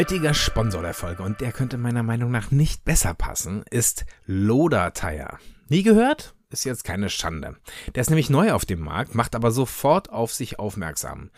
Heutiger Sponsor der Folge, und der könnte meiner Meinung nach nicht besser passen, ist Loda Tire. Nie gehört? Ist jetzt keine Schande. Der ist nämlich neu auf dem Markt, macht aber sofort auf sich aufmerksam.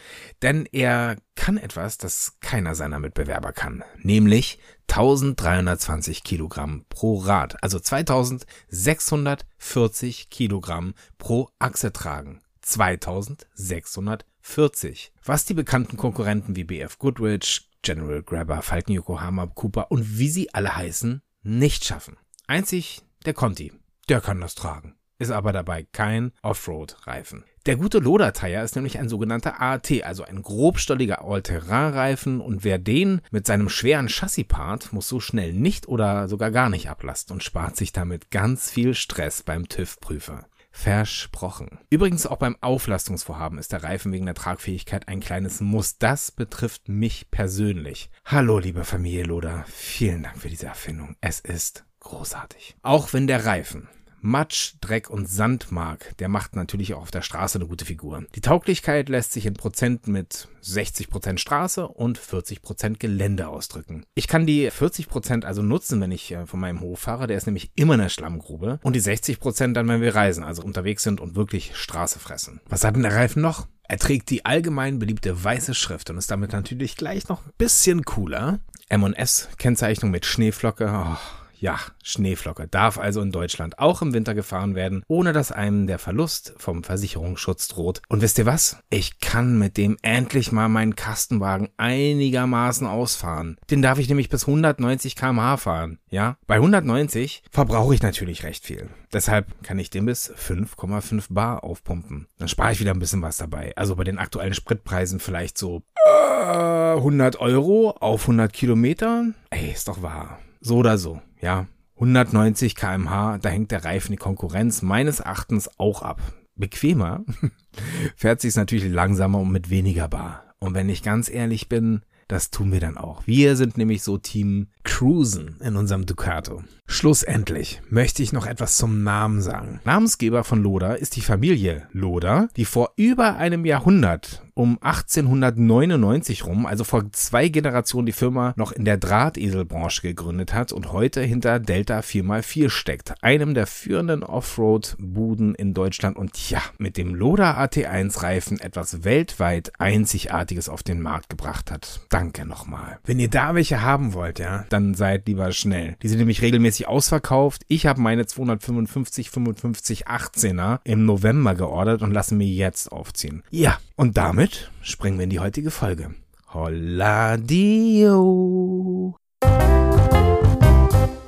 Denn er kann etwas, das keiner seiner Mitbewerber kann. Nämlich 1320 Kilogramm pro Rad. Also 2640 Kilogramm pro Achse tragen. 2640. Was die bekannten Konkurrenten wie BF Goodrich, General Grabber, Falken Yokohama, Cooper und wie sie alle heißen, nicht schaffen. Einzig der Conti, der kann das tragen. Ist aber dabei kein Offroad-Reifen. Der gute Loda-Tire ist nämlich ein sogenannter AAT, also ein grobstolliger All-Terrain-Reifen und wer den mit seinem schweren Chassis-Part muss so schnell nicht oder sogar gar nicht ablasten und spart sich damit ganz viel Stress beim TÜV-Prüfer. Versprochen. Übrigens auch beim Auflastungsvorhaben ist der Reifen wegen der Tragfähigkeit ein kleines Muss. Das betrifft mich persönlich. Hallo, liebe Familie Loda. Vielen Dank für diese Erfindung. Es ist großartig. Auch wenn der Reifen Matsch, Dreck und Sand mag, der macht natürlich auch auf der Straße eine gute Figur. Die Tauglichkeit lässt sich in Prozent mit 60 Prozent Straße und 40 Prozent Gelände ausdrücken. Ich kann die 40 Prozent also nutzen, wenn ich äh, von meinem Hof fahre, der ist nämlich immer eine Schlammgrube und die 60 Prozent dann, wenn wir reisen, also unterwegs sind und wirklich Straße fressen. Was hat denn der Reifen noch? Er trägt die allgemein beliebte weiße Schrift und ist damit natürlich gleich noch ein bisschen cooler. M&S Kennzeichnung mit Schneeflocke. Oh ja, Schneeflocke darf also in Deutschland auch im Winter gefahren werden, ohne dass einem der Verlust vom Versicherungsschutz droht. Und wisst ihr was? Ich kann mit dem endlich mal meinen Kastenwagen einigermaßen ausfahren. Den darf ich nämlich bis 190 kmh fahren. Ja, bei 190 verbrauche ich natürlich recht viel. Deshalb kann ich den bis 5,5 Bar aufpumpen. Dann spare ich wieder ein bisschen was dabei. Also bei den aktuellen Spritpreisen vielleicht so äh, 100 Euro auf 100 Kilometer. Ey, ist doch wahr. So oder so, ja. 190 kmh, da hängt der Reifen die Konkurrenz meines Erachtens auch ab. Bequemer fährt sich's natürlich langsamer und mit weniger Bar. Und wenn ich ganz ehrlich bin, das tun wir dann auch. Wir sind nämlich so Team Cruisen in unserem Ducato. Schlussendlich möchte ich noch etwas zum Namen sagen. Namensgeber von Loda ist die Familie Loda, die vor über einem Jahrhundert um 1899 rum, also vor zwei Generationen die Firma noch in der Drahteselbranche gegründet hat und heute hinter Delta 4x4 steckt, einem der führenden Offroad-Buden in Deutschland und ja, mit dem Loda AT1 Reifen etwas weltweit Einzigartiges auf den Markt gebracht hat. Danke nochmal. Wenn ihr da welche haben wollt, ja, dann seid lieber schnell. Die sind nämlich regelmäßig ausverkauft. Ich habe meine 255 55 18er im November geordert und lasse mir jetzt aufziehen. Ja, und damit springen wir in die heutige Folge. Holla Dio.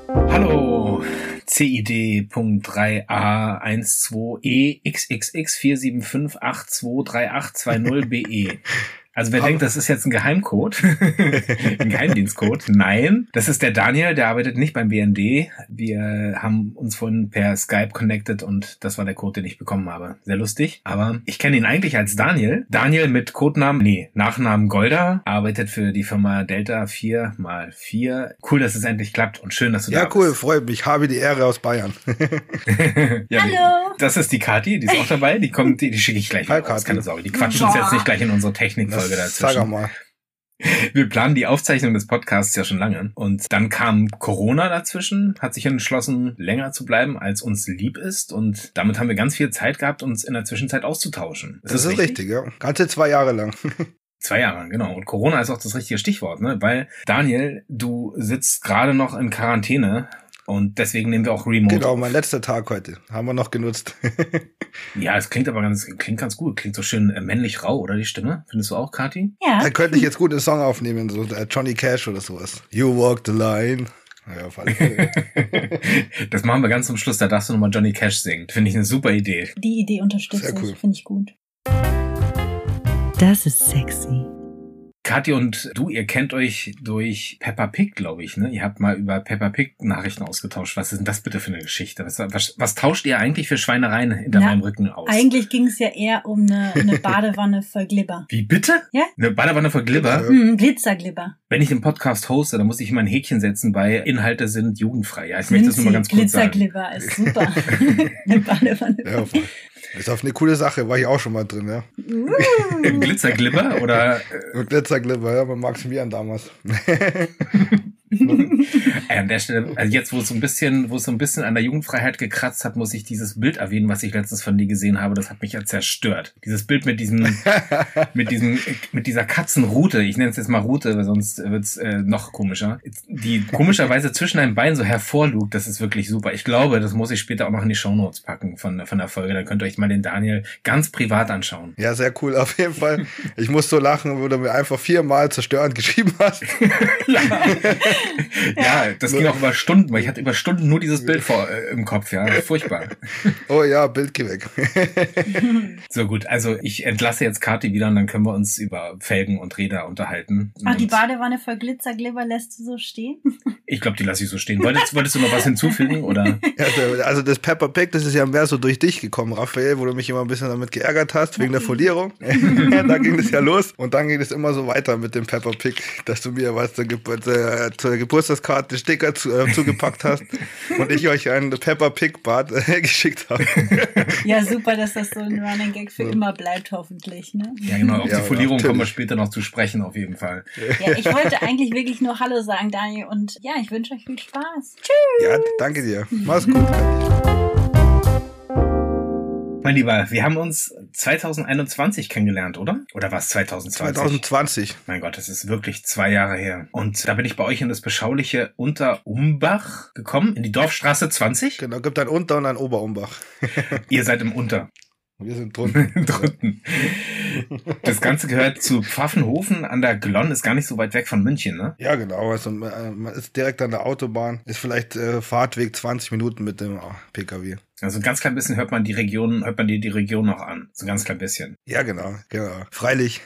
Hallo, CID.3A12EXXX475823820BE. Also wer denkt, das ist jetzt ein Geheimcode, ein Geheimdienstcode, nein, das ist der Daniel, der arbeitet nicht beim BND. Wir haben uns vorhin per Skype connected und das war der Code, den ich bekommen habe. Sehr lustig, aber ich kenne ihn eigentlich als Daniel. Daniel mit Codenamen, nee, Nachnamen Golda, arbeitet für die Firma Delta 4 mal 4. Cool, dass es endlich klappt und schön, dass du ja, da bist. Ja, cool, freut mich. Habe die Ehre aus Bayern. ja, Hallo. Das ist die Kathi, die ist auch dabei. Die kommt, die, die schicke ich gleich Hi, raus, Kathi. keine Sorge. Die quatscht uns jetzt nicht gleich in unsere Technik Folge Sag dazwischen. mal. Wir planen die Aufzeichnung des Podcasts ja schon lange. Und dann kam Corona dazwischen, hat sich entschlossen, länger zu bleiben, als uns lieb ist. Und damit haben wir ganz viel Zeit gehabt, uns in der Zwischenzeit auszutauschen. Das, ist richtig? ja. Ganze zwei Jahre lang. Zwei Jahre, genau. Und Corona ist auch das richtige Stichwort, ne? Weil, Daniel, du sitzt gerade noch in Quarantäne. Und deswegen nehmen wir auch Remote. Genau, mein letzter Tag heute. Haben wir noch genutzt. Ja, es klingt aber ganz, klingt ganz gut. Klingt so schön äh, männlich rau, oder die Stimme? Findest du auch, Kathi? Ja. da könnte ich jetzt gut einen Song aufnehmen, so äh, Johnny Cash oder sowas. You walk the line. Ja, auf alle Fälle. das machen wir ganz zum Schluss. Da darfst du nochmal Johnny Cash singen. Finde ich eine super Idee. Die Idee unterstütze Sehr cool. ich, finde ich gut. Das ist sexy. Kathi und du, ihr kennt euch durch Peppa Pig, glaube ich, ne? Ihr habt mal über Peppa Pig Nachrichten ausgetauscht. Was ist denn das bitte für eine Geschichte? Was, was, was tauscht ihr eigentlich für Schweinereien hinter Na, meinem Rücken aus? Eigentlich ging es ja eher um eine, eine Badewanne voll Glibber. Wie bitte? Ja? Eine Badewanne voll Glibber? Ja. Hm, Glitzerglibber. Wenn ich den Podcast hoste, dann muss ich immer ein Häkchen setzen bei Inhalte sind jugendfrei. Ja, ich möchte das nur mal ganz kurz sagen. Glitzerglibber ist super. eine Badewanne. Ja, voll. Ist auf eine coole Sache, war ich auch schon mal drin, ja. Glitzerglibber oder? Mit Glitzerglibber, ja, mit Maximilian damals. Ey, an der Stelle, also jetzt, wo es so ein bisschen, wo es so ein bisschen an der Jugendfreiheit gekratzt hat, muss ich dieses Bild erwähnen, was ich letztens von dir gesehen habe. Das hat mich ja zerstört. Dieses Bild mit diesem, mit diesem, mit dieser Katzenrute. Ich nenne es jetzt mal Rute, weil sonst wird's äh, noch komischer. Die komischerweise zwischen deinen Beinen so hervorlugt. Das ist wirklich super. Ich glaube, das muss ich später auch noch in die Shownotes packen von, von der Folge. Dann könnt ihr euch mal den Daniel ganz privat anschauen. Ja, sehr cool. Auf jeden Fall. Ich muss so lachen, wo du mir einfach viermal zerstörend geschrieben hast. ja. ja, das ging auch über Stunden, weil ich hatte über Stunden nur dieses Bild vor, äh, im Kopf, ja. Furchtbar. Oh ja, Bild geh weg. so gut, also ich entlasse jetzt Kati wieder und dann können wir uns über Felgen und Räder unterhalten. Ach, die Badewanne voll Glitzerglibber lässt du so stehen? Ich glaube, die lasse ich so stehen. Wolltest, wolltest du noch was hinzufügen? Oder? also das Pepper Pig, das ist ja mehr so durch dich gekommen, Raphael, wo du mich immer ein bisschen damit geärgert hast, wegen der Folierung. da ging es ja los. Und dann ging es immer so weiter mit dem Pepper Pig, dass du mir was zur, Gebur äh, zur Geburtstagskarte Sticker zu, äh, zugepackt hast und ich euch einen Pepper Pig Bart äh, geschickt habe. Ja, super, dass das so ein Running Gag für ja. immer bleibt, hoffentlich. Ne? Ja, genau. Auf ja, die Folierung kommen wir später noch zu sprechen, auf jeden Fall. Ja, ich wollte eigentlich wirklich nur Hallo sagen, Daniel. Und ja, ich wünsche euch viel Spaß. Tschüss. Ja, danke dir. Mach's gut. Mein Lieber, wir haben uns 2021 kennengelernt, oder? Oder war es 2020? 2020. Mein Gott, das ist wirklich zwei Jahre her. Und da bin ich bei euch in das beschauliche Unterumbach gekommen, in die Dorfstraße 20. Genau, gibt ein Unter- und ein Oberumbach. Ihr seid im Unter. Wir sind drunten. drunten. Das Ganze gehört zu Pfaffenhofen an der Glonn, ist gar nicht so weit weg von München, ne? Ja, genau. Also man ist direkt an der Autobahn, ist vielleicht äh, Fahrtweg 20 Minuten mit dem PKW. Also ein ganz klein bisschen hört man die Region, hört man dir die Region noch an. So ein ganz klein bisschen. Ja, genau, genau. Freilich.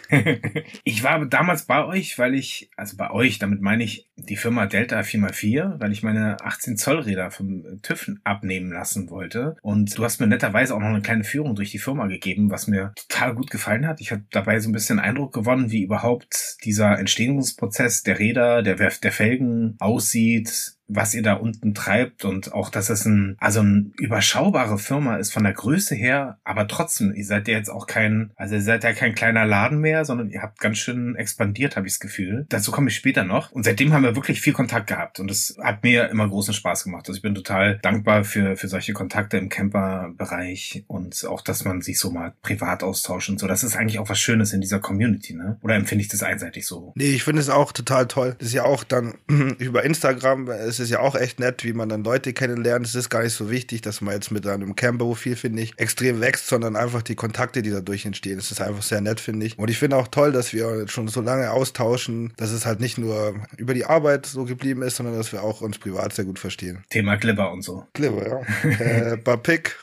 ich war damals bei euch, weil ich, also bei euch, damit meine ich die Firma Delta 4x4, weil ich meine 18 Zoll Räder vom TÜV abnehmen lassen wollte. Und du hast mir netterweise auch noch eine kleine Führung durch die Firma gegeben, was mir total gut gefallen hat. Ich habe dabei so ein bisschen Eindruck gewonnen, wie überhaupt dieser Entstehungsprozess der Räder, der, der Felgen aussieht, was ihr da unten treibt und auch, dass es ein, also ein überschaubare Firma ist von der Größe her, aber trotzdem, ihr seid ja jetzt auch kein, also ihr seid ja kein kleiner Laden mehr, sondern ihr habt ganz schön expandiert, habe ich das Gefühl. Dazu komme ich später noch. Und seitdem haben wir wirklich viel Kontakt gehabt und es hat mir immer großen Spaß gemacht. Also ich bin total dankbar für, für solche Kontakte im Camper-Bereich und auch, dass man sich so mal privat austauscht und so. Das ist eigentlich auch was Schönes in dieser Community, ne? Oder empfinde ich das einseitig so? Nee, ich finde es auch total toll. Das ist ja auch dann über Instagram, es es ist ja auch echt nett, wie man dann Leute kennenlernt. Es ist gar nicht so wichtig, dass man jetzt mit einem Camper-Profil, finde ich, extrem wächst, sondern einfach die Kontakte, die dadurch entstehen. Es ist einfach sehr nett, finde ich. Und ich finde auch toll, dass wir schon so lange austauschen, dass es halt nicht nur über die Arbeit so geblieben ist, sondern dass wir auch uns privat sehr gut verstehen. Thema Glibber und so. Glibber, ja. äh, Bapik.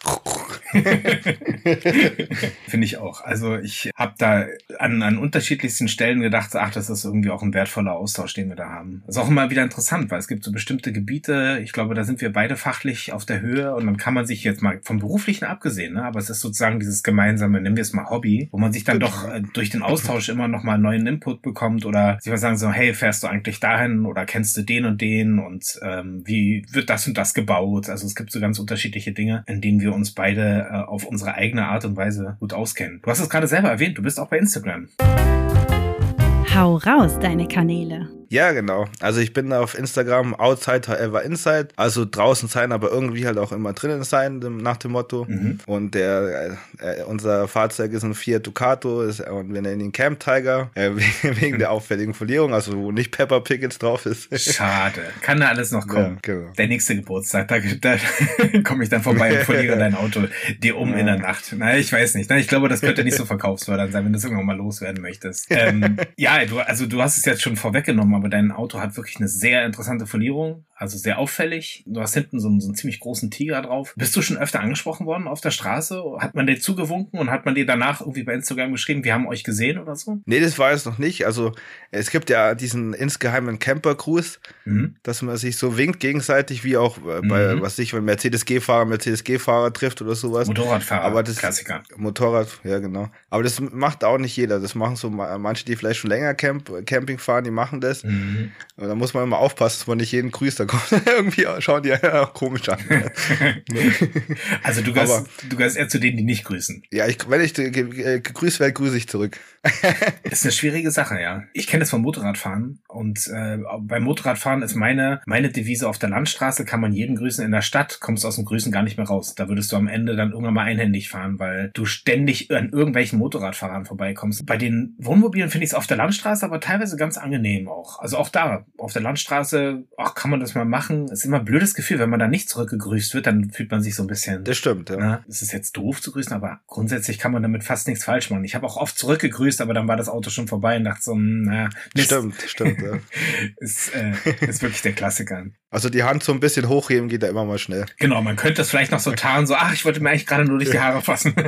finde ich auch. Also ich habe da an, an unterschiedlichsten Stellen gedacht, ach, das ist irgendwie auch ein wertvoller Austausch, den wir da haben. Ist auch immer wieder interessant, weil es gibt so bestimmte Gebiete, ich glaube, da sind wir beide fachlich auf der Höhe und dann kann man sich jetzt mal vom Beruflichen abgesehen, ne, aber es ist sozusagen dieses gemeinsame, nennen wir es mal Hobby, wo man sich dann doch äh, durch den Austausch immer noch mal neuen Input bekommt oder sich mal sagen so, hey, fährst du eigentlich dahin oder kennst du den und den und ähm, wie wird das und das gebaut? Also es gibt so ganz unterschiedliche Dinge, in denen wir uns beide äh, auf unsere eigene Art und Weise gut auskennen. Du hast es gerade selber erwähnt, du bist auch bei Instagram. Hau raus, deine Kanäle. Ja, genau. Also ich bin auf Instagram outside however inside. Also draußen sein, aber irgendwie halt auch immer drinnen sein, nach dem Motto. Mhm. Und der, äh, unser Fahrzeug ist ein Fiat Ducato ist, und wir nennen ihn Camp Tiger, äh, wegen der auffälligen Folierung, also wo nicht Pepper Pickets drauf ist. Schade. Kann da alles noch kommen. Ja, genau. Der nächste Geburtstag, da, da komme ich dann vorbei und verliere dein Auto dir um ja. in der Nacht. Na, ich weiß nicht. Na, ich glaube, das könnte nicht so verkaufsfördernd sein, wenn du es irgendwann mal loswerden möchtest. Ähm, ja, du, also du hast es jetzt schon vorweggenommen, aber dein Auto hat wirklich eine sehr interessante Folierung, also sehr auffällig. Du hast hinten so einen, so einen ziemlich großen Tiger drauf. Bist du schon öfter angesprochen worden auf der Straße? Hat man dir zugewunken und hat man dir danach irgendwie bei Instagram geschrieben, wir haben euch gesehen oder so? Nee, das war es noch nicht. Also es gibt ja diesen insgeheimen Camper-Cruise, mhm. dass man sich so winkt gegenseitig, wie auch äh, bei, mhm. was ich, wenn Mercedes-G-Fahrer Mercedes-G-Fahrer trifft oder sowas. Motorradfahrer, Aber das, Klassiker. Motorrad, ja genau. Aber das macht auch nicht jeder. Das machen so manche, die vielleicht schon länger Camp, Camping fahren, die machen das. Mhm. Und da muss man immer aufpassen, dass man nicht jeden grüßt Da kommt irgendwie schauen die ja komisch an. also du gehörst, du gehörst eher zu denen, die nicht grüßen. Ja, ich, wenn ich gegrüßt werde, grüße ich zurück. ist eine schwierige Sache, ja. Ich kenne das vom Motorradfahren und äh, beim Motorradfahren ist meine meine Devise auf der Landstraße kann man jeden grüßen. In der Stadt kommst du aus dem Grüßen gar nicht mehr raus. Da würdest du am Ende dann irgendwann mal einhändig fahren, weil du ständig an irgendwelchen Motorradfahrern vorbeikommst. Bei den Wohnmobilen finde ich es auf der Landstraße aber teilweise ganz angenehm auch. Also auch da auf der Landstraße, ach kann man das mal machen. Ist immer ein blödes Gefühl, wenn man da nicht zurückgegrüßt wird, dann fühlt man sich so ein bisschen. Das stimmt. Ja. Na, es ist jetzt doof zu grüßen, aber grundsätzlich kann man damit fast nichts falsch machen. Ich habe auch oft zurückgegrüßt, aber dann war das Auto schon vorbei und dachte so, hm, naja. Stimmt, stimmt. Ja. ist, äh, ist wirklich der Klassiker. Also die Hand so ein bisschen hochheben geht da immer mal schnell. Genau, man könnte das vielleicht noch so tarnen, so, ach, ich wollte mir eigentlich gerade nur durch die Haare fassen.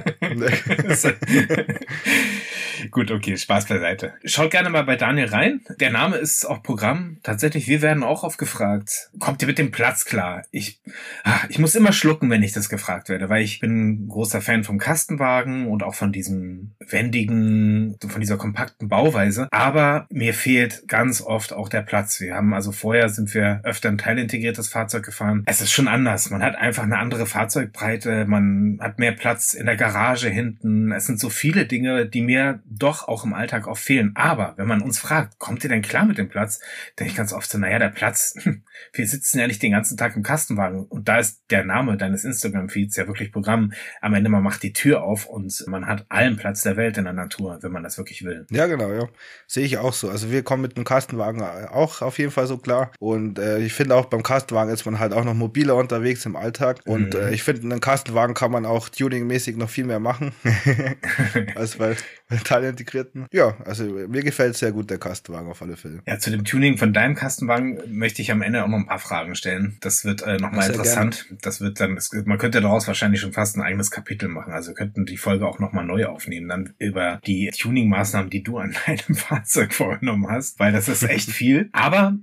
Gut, okay, Spaß beiseite. Schaut gerne mal bei Daniel rein. Der Name ist auch Programm. Tatsächlich, wir werden auch oft gefragt, kommt ihr mit dem Platz klar? Ich, ach, ich muss immer schlucken, wenn ich das gefragt werde, weil ich bin großer Fan vom Kastenwagen und auch von diesem wendigen, von dieser kompakten Bauweise. Aber mir fehlt ganz oft auch der Platz. Wir haben also vorher sind wir öfter ein teilintegriertes Fahrzeug gefahren. Es ist schon anders. Man hat einfach eine andere Fahrzeugbreite. Man hat mehr Platz in der Garage hinten. Es sind so viele Dinge, die mir doch auch im Alltag oft fehlen. Aber wenn man uns fragt, kommt ihr denn klar mit dem Platz? Denke ich ganz oft so, naja, der Platz, wir sitzen ja nicht den ganzen Tag im Kastenwagen. Und da ist der Name deines Instagram-Feeds ja wirklich Programm. Am Ende, man macht die Tür auf und man hat allen Platz der Welt in der Natur, wenn man das wirklich will. Ja, genau, ja. Sehe ich auch so. Also wir kommen mit dem Kastenwagen auch auf jeden Fall so klar. Und äh, ich finde auch beim Kastenwagen ist man halt auch noch mobiler unterwegs im Alltag. Und mhm. äh, ich finde, einen Kastenwagen kann man auch tuningmäßig noch viel mehr machen. als bei, bei Teilintegrierten. Ja, also mir gefällt sehr gut der Kastenwagen auf alle Fälle. Ja, zu dem Tuning von deinem Kastenwagen möchte ich am Ende auch noch ein paar Fragen stellen. Das wird äh, nochmal interessant. Gerne. Das wird dann, das, man könnte daraus wahrscheinlich schon fast ein eigenes Kapitel machen. Also wir könnten die Folge auch nochmal neu aufnehmen, dann über die Tuning-Maßnahmen, die du an deinem Fahrzeug vorgenommen hast, weil das ist echt viel. Aber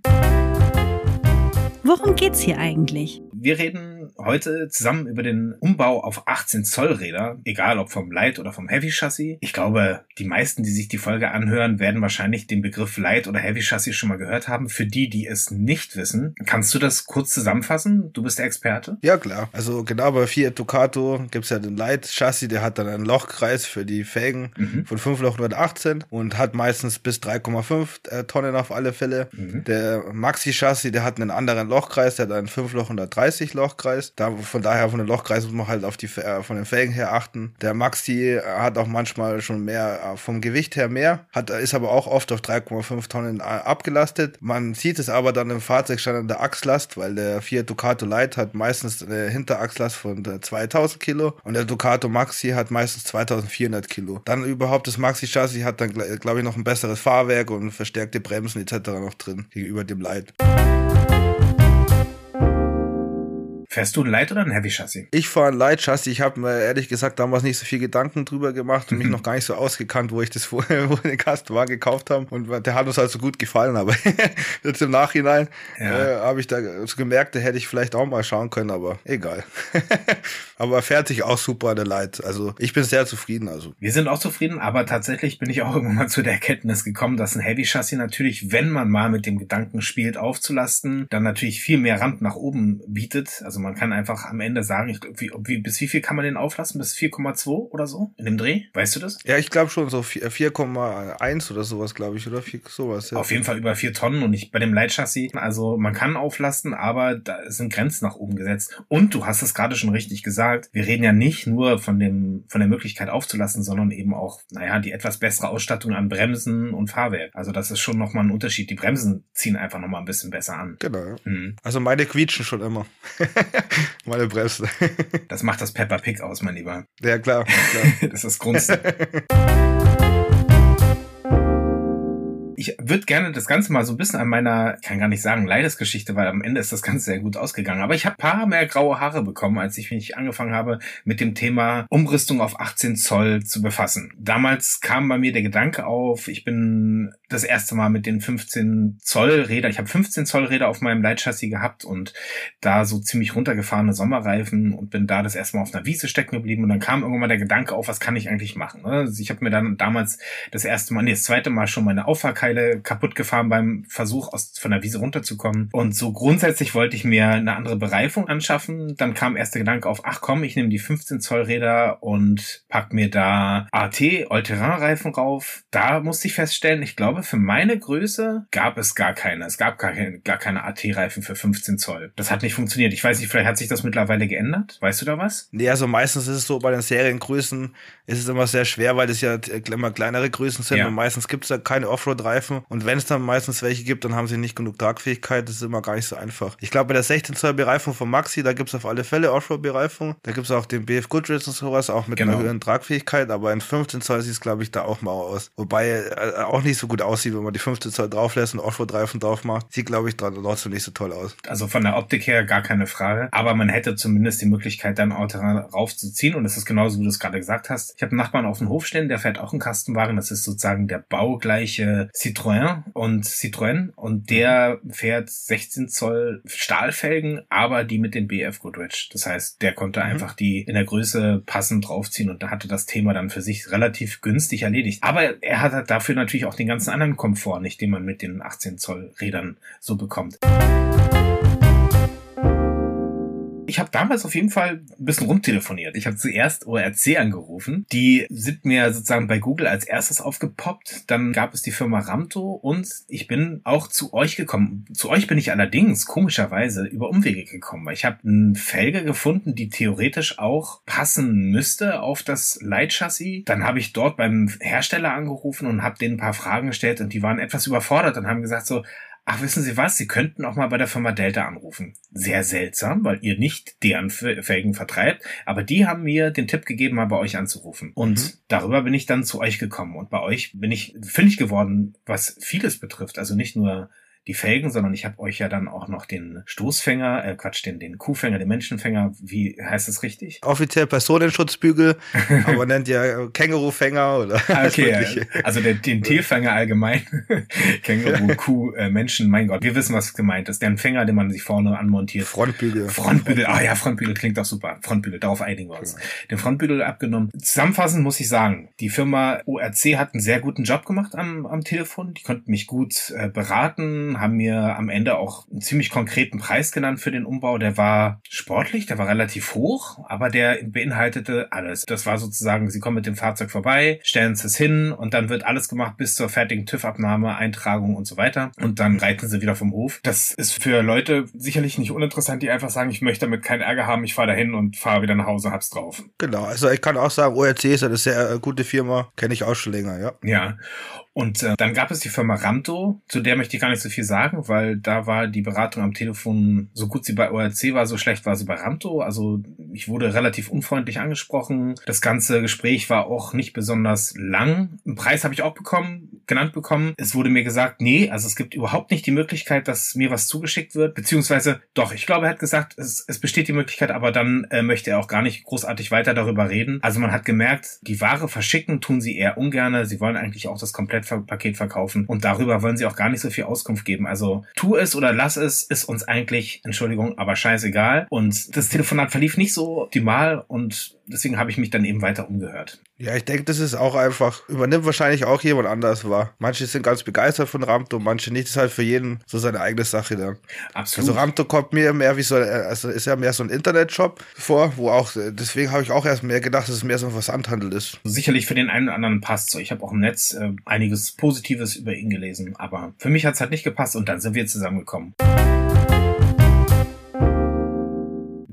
Worum geht's hier eigentlich? Wir reden heute zusammen über den Umbau auf 18 Zoll Räder, egal ob vom Light oder vom Heavy Chassis. Ich glaube, die meisten, die sich die Folge anhören, werden wahrscheinlich den Begriff Light oder Heavy Chassis schon mal gehört haben. Für die, die es nicht wissen, kannst du das kurz zusammenfassen? Du bist der Experte. Ja, klar. Also genau bei Fiat Ducato gibt's ja den Light Chassis, der hat dann einen Lochkreis für die Felgen mhm. von 5 Loch 118 und hat meistens bis 3,5 äh, Tonnen auf alle Fälle. Mhm. Der Maxi Chassis, der hat einen anderen Lochkreis, der hat einen 5 Loch 130 30 Lochkreis. Da, von daher von den Lochkreis muss man halt auf die äh, von den Felgen her achten. Der Maxi hat auch manchmal schon mehr äh, vom Gewicht her mehr, hat ist aber auch oft auf 3,5 Tonnen äh, abgelastet. Man sieht es aber dann im Fahrzeugstand an der Achslast, weil der Fiat Ducato Light hat meistens eine Hinterachslast von 2000 Kilo und der Ducato Maxi hat meistens 2400 Kilo. Dann überhaupt das Maxi Chassis hat dann glaube ich noch ein besseres Fahrwerk und verstärkte Bremsen etc. noch drin gegenüber dem Light. Fährst du ein Light oder ein Heavy Chassis? Ich fahre ein Light Chassis. Ich habe mir ehrlich gesagt damals nicht so viel Gedanken drüber gemacht und mich noch gar nicht so ausgekannt, wo ich das vorher, wo den Kastenwagen gekauft habe. Und der hat uns halt so gut gefallen, aber jetzt im Nachhinein ja. äh, habe ich da so gemerkt, da hätte ich vielleicht auch mal schauen können, aber egal. aber fährt sich auch super, der Light. Also ich bin sehr zufrieden. Also. Wir sind auch zufrieden, aber tatsächlich bin ich auch irgendwann mal zu der Erkenntnis gekommen, dass ein Heavy Chassis natürlich, wenn man mal mit dem Gedanken spielt, aufzulasten, dann natürlich viel mehr Rand nach oben bietet. Also man kann einfach am Ende sagen, ich, wie, wie, bis wie viel kann man den auflassen? Bis 4,2 oder so in dem Dreh? Weißt du das? Ja, ich glaube schon so 4,1 oder sowas, glaube ich, oder 4, sowas. Ja. Auf jeden Fall über 4 Tonnen und nicht bei dem Leitchassis. Also man kann auflasten, aber da sind Grenzen nach oben gesetzt. Und du hast es gerade schon richtig gesagt. Wir reden ja nicht nur von dem, von der Möglichkeit aufzulassen, sondern eben auch, naja, die etwas bessere Ausstattung an Bremsen und Fahrwerk. Also das ist schon nochmal ein Unterschied. Die Bremsen ziehen einfach nochmal ein bisschen besser an. Genau. Mhm. Also meine quietschen schon immer. Meine Bremse. Das macht das Pepper Pig aus, mein Lieber. Ja, klar. klar. das ist Grund. ich würde gerne das Ganze mal so ein bisschen an meiner, ich kann gar nicht sagen, Leidesgeschichte, weil am Ende ist das Ganze sehr gut ausgegangen. Aber ich habe paar mehr graue Haare bekommen, als ich mich angefangen habe, mit dem Thema Umrüstung auf 18 Zoll zu befassen. Damals kam bei mir der Gedanke auf, ich bin das erste Mal mit den 15 Zoll Rädern, ich habe 15 Zoll Räder auf meinem Leitchassis gehabt und da so ziemlich runtergefahrene Sommerreifen und bin da das erste Mal auf einer Wiese stecken geblieben und dann kam irgendwann mal der Gedanke auf, was kann ich eigentlich machen? Ne? Also ich habe mir dann damals das erste Mal, nee, das zweite Mal schon meine Auffahrkeile kaputt gefahren beim Versuch, aus, von der Wiese runterzukommen und so grundsätzlich wollte ich mir eine andere Bereifung anschaffen. Dann kam erst der Gedanke auf, ach komm, ich nehme die 15 Zoll Räder und pack mir da AT All-Terrain-Reifen rauf. Da musste ich feststellen, ich glaube, für meine Größe gab es gar keine. Es gab gar keine, gar keine AT-Reifen für 15 Zoll. Das hat nicht funktioniert. Ich weiß nicht, vielleicht hat sich das mittlerweile geändert. Weißt du da was? Nee, also meistens ist es so, bei den Seriengrößen ist es immer sehr schwer, weil es ja immer kleinere Größen sind ja. und meistens gibt es da keine Offroad-Reifen. Und wenn es dann meistens welche gibt, dann haben sie nicht genug Tragfähigkeit. Das ist immer gar nicht so einfach. Ich glaube, bei der 16 Zoll Bereifung von Maxi, da gibt es auf alle Fälle Offroad-Bereifung. Da gibt es auch den BF Goodrich und sowas, auch mit genau. einer höheren Tragfähigkeit. Aber in 15 Zoll sieht es, glaube ich, da auch mal aus. Wobei äh, auch nicht so gut aussieht, wenn man die 15 Zoll drauflässt und Offroad-Reifen drauf macht. Sieht, glaube ich, trotzdem nicht so toll aus. Also von der Optik her gar keine Frage. Aber man hätte zumindest die Möglichkeit, dann Auto raufzuziehen. Und das ist genauso, wie du es gerade gesagt hast. Ich habe einen Nachbarn auf dem Hof stehen, der fährt auch einen Kastenwagen. Das ist sozusagen der baugleiche Citroën und Citroën. Und der fährt 16 Zoll Stahlfelgen, aber die mit den BF Goodrich. Das heißt, der konnte mhm. einfach die in der Größe passend draufziehen und da hatte das Thema dann für sich relativ günstig erledigt. Aber er hat halt dafür natürlich auch den ganzen anderen Komfort nicht, den man mit den 18 Zoll Rädern so bekommt. Ich habe damals auf jeden Fall ein bisschen rumtelefoniert. Ich habe zuerst ORC angerufen. Die sind mir sozusagen bei Google als erstes aufgepoppt. Dann gab es die Firma Ramto und ich bin auch zu euch gekommen. Zu euch bin ich allerdings komischerweise über Umwege gekommen, ich habe eine Felge gefunden, die theoretisch auch passen müsste auf das Leitchassis. Dann habe ich dort beim Hersteller angerufen und habe denen ein paar Fragen gestellt und die waren etwas überfordert und haben gesagt so, Ach, wissen Sie was? Sie könnten auch mal bei der Firma Delta anrufen. Sehr seltsam, weil ihr nicht deren Felgen vertreibt, aber die haben mir den Tipp gegeben, mal bei euch anzurufen. Und mhm. darüber bin ich dann zu euch gekommen. Und bei euch bin ich fündig geworden, was vieles betrifft. Also nicht nur die Felgen, sondern ich habe euch ja dann auch noch den Stoßfänger, äh Quatsch, den, den Kuhfänger, den Menschenfänger, wie heißt das richtig? Offiziell Personenschutzbügel, aber nennt ja Kängurufänger oder Okay, also der, den Tierfänger allgemein. Känguru, Kuh, äh, Menschen, mein Gott, wir wissen, was gemeint ist. Der Fänger, den man sich vorne anmontiert. Frontbügel. Frontbügel, ah ja, Frontbügel klingt doch super. Frontbügel, darauf einigen wir uns. Den Frontbügel abgenommen. Zusammenfassend muss ich sagen, die Firma ORC hat einen sehr guten Job gemacht am, am Telefon. Die konnten mich gut äh, beraten, haben mir am Ende auch einen ziemlich konkreten Preis genannt für den Umbau. Der war sportlich, der war relativ hoch, aber der beinhaltete alles. Das war sozusagen, Sie kommen mit dem Fahrzeug vorbei, stellen es hin und dann wird alles gemacht bis zur fertigen TÜV-Abnahme, Eintragung und so weiter. Und dann reiten Sie wieder vom Hof. Das ist für Leute sicherlich nicht uninteressant, die einfach sagen, ich möchte damit keinen Ärger haben, ich fahre dahin und fahre wieder nach Hause, hab's drauf. Genau, also ich kann auch sagen, ORC ist eine sehr gute Firma, kenne ich auch schon länger, ja. Ja. Und äh, dann gab es die Firma Ramto, zu der möchte ich gar nicht so viel sagen, weil da war die Beratung am Telefon, so gut sie bei ORC war, so schlecht war sie bei Ramto. Also ich wurde relativ unfreundlich angesprochen. Das ganze Gespräch war auch nicht besonders lang. Einen Preis habe ich auch bekommen, genannt bekommen. Es wurde mir gesagt, nee, also es gibt überhaupt nicht die Möglichkeit, dass mir was zugeschickt wird. Beziehungsweise doch, ich glaube, er hat gesagt, es, es besteht die Möglichkeit, aber dann äh, möchte er auch gar nicht großartig weiter darüber reden. Also man hat gemerkt, die Ware verschicken tun sie eher ungerne. Sie wollen eigentlich auch das komplett Paket verkaufen. Und darüber wollen sie auch gar nicht so viel Auskunft geben. Also tu es oder lass es, ist uns eigentlich, Entschuldigung, aber scheißegal. Und das Telefonat verlief nicht so optimal und deswegen habe ich mich dann eben weiter umgehört. Ja, ich denke, das ist auch einfach, übernimmt wahrscheinlich auch jemand anders wahr. Manche sind ganz begeistert von Ramto, manche nicht. Das ist halt für jeden so seine eigene Sache dann. Absolut. Also Ramto kommt mir mehr wie so, also ist ja mehr so ein Internetshop vor, wo auch, deswegen habe ich auch erst mehr gedacht, dass es mehr so ein Versandhandel ist. Sicherlich für den einen oder anderen passt so. Ich habe auch im Netz äh, einiges Positives über ihn gelesen, aber für mich hat es halt nicht gepasst und dann sind wir zusammengekommen.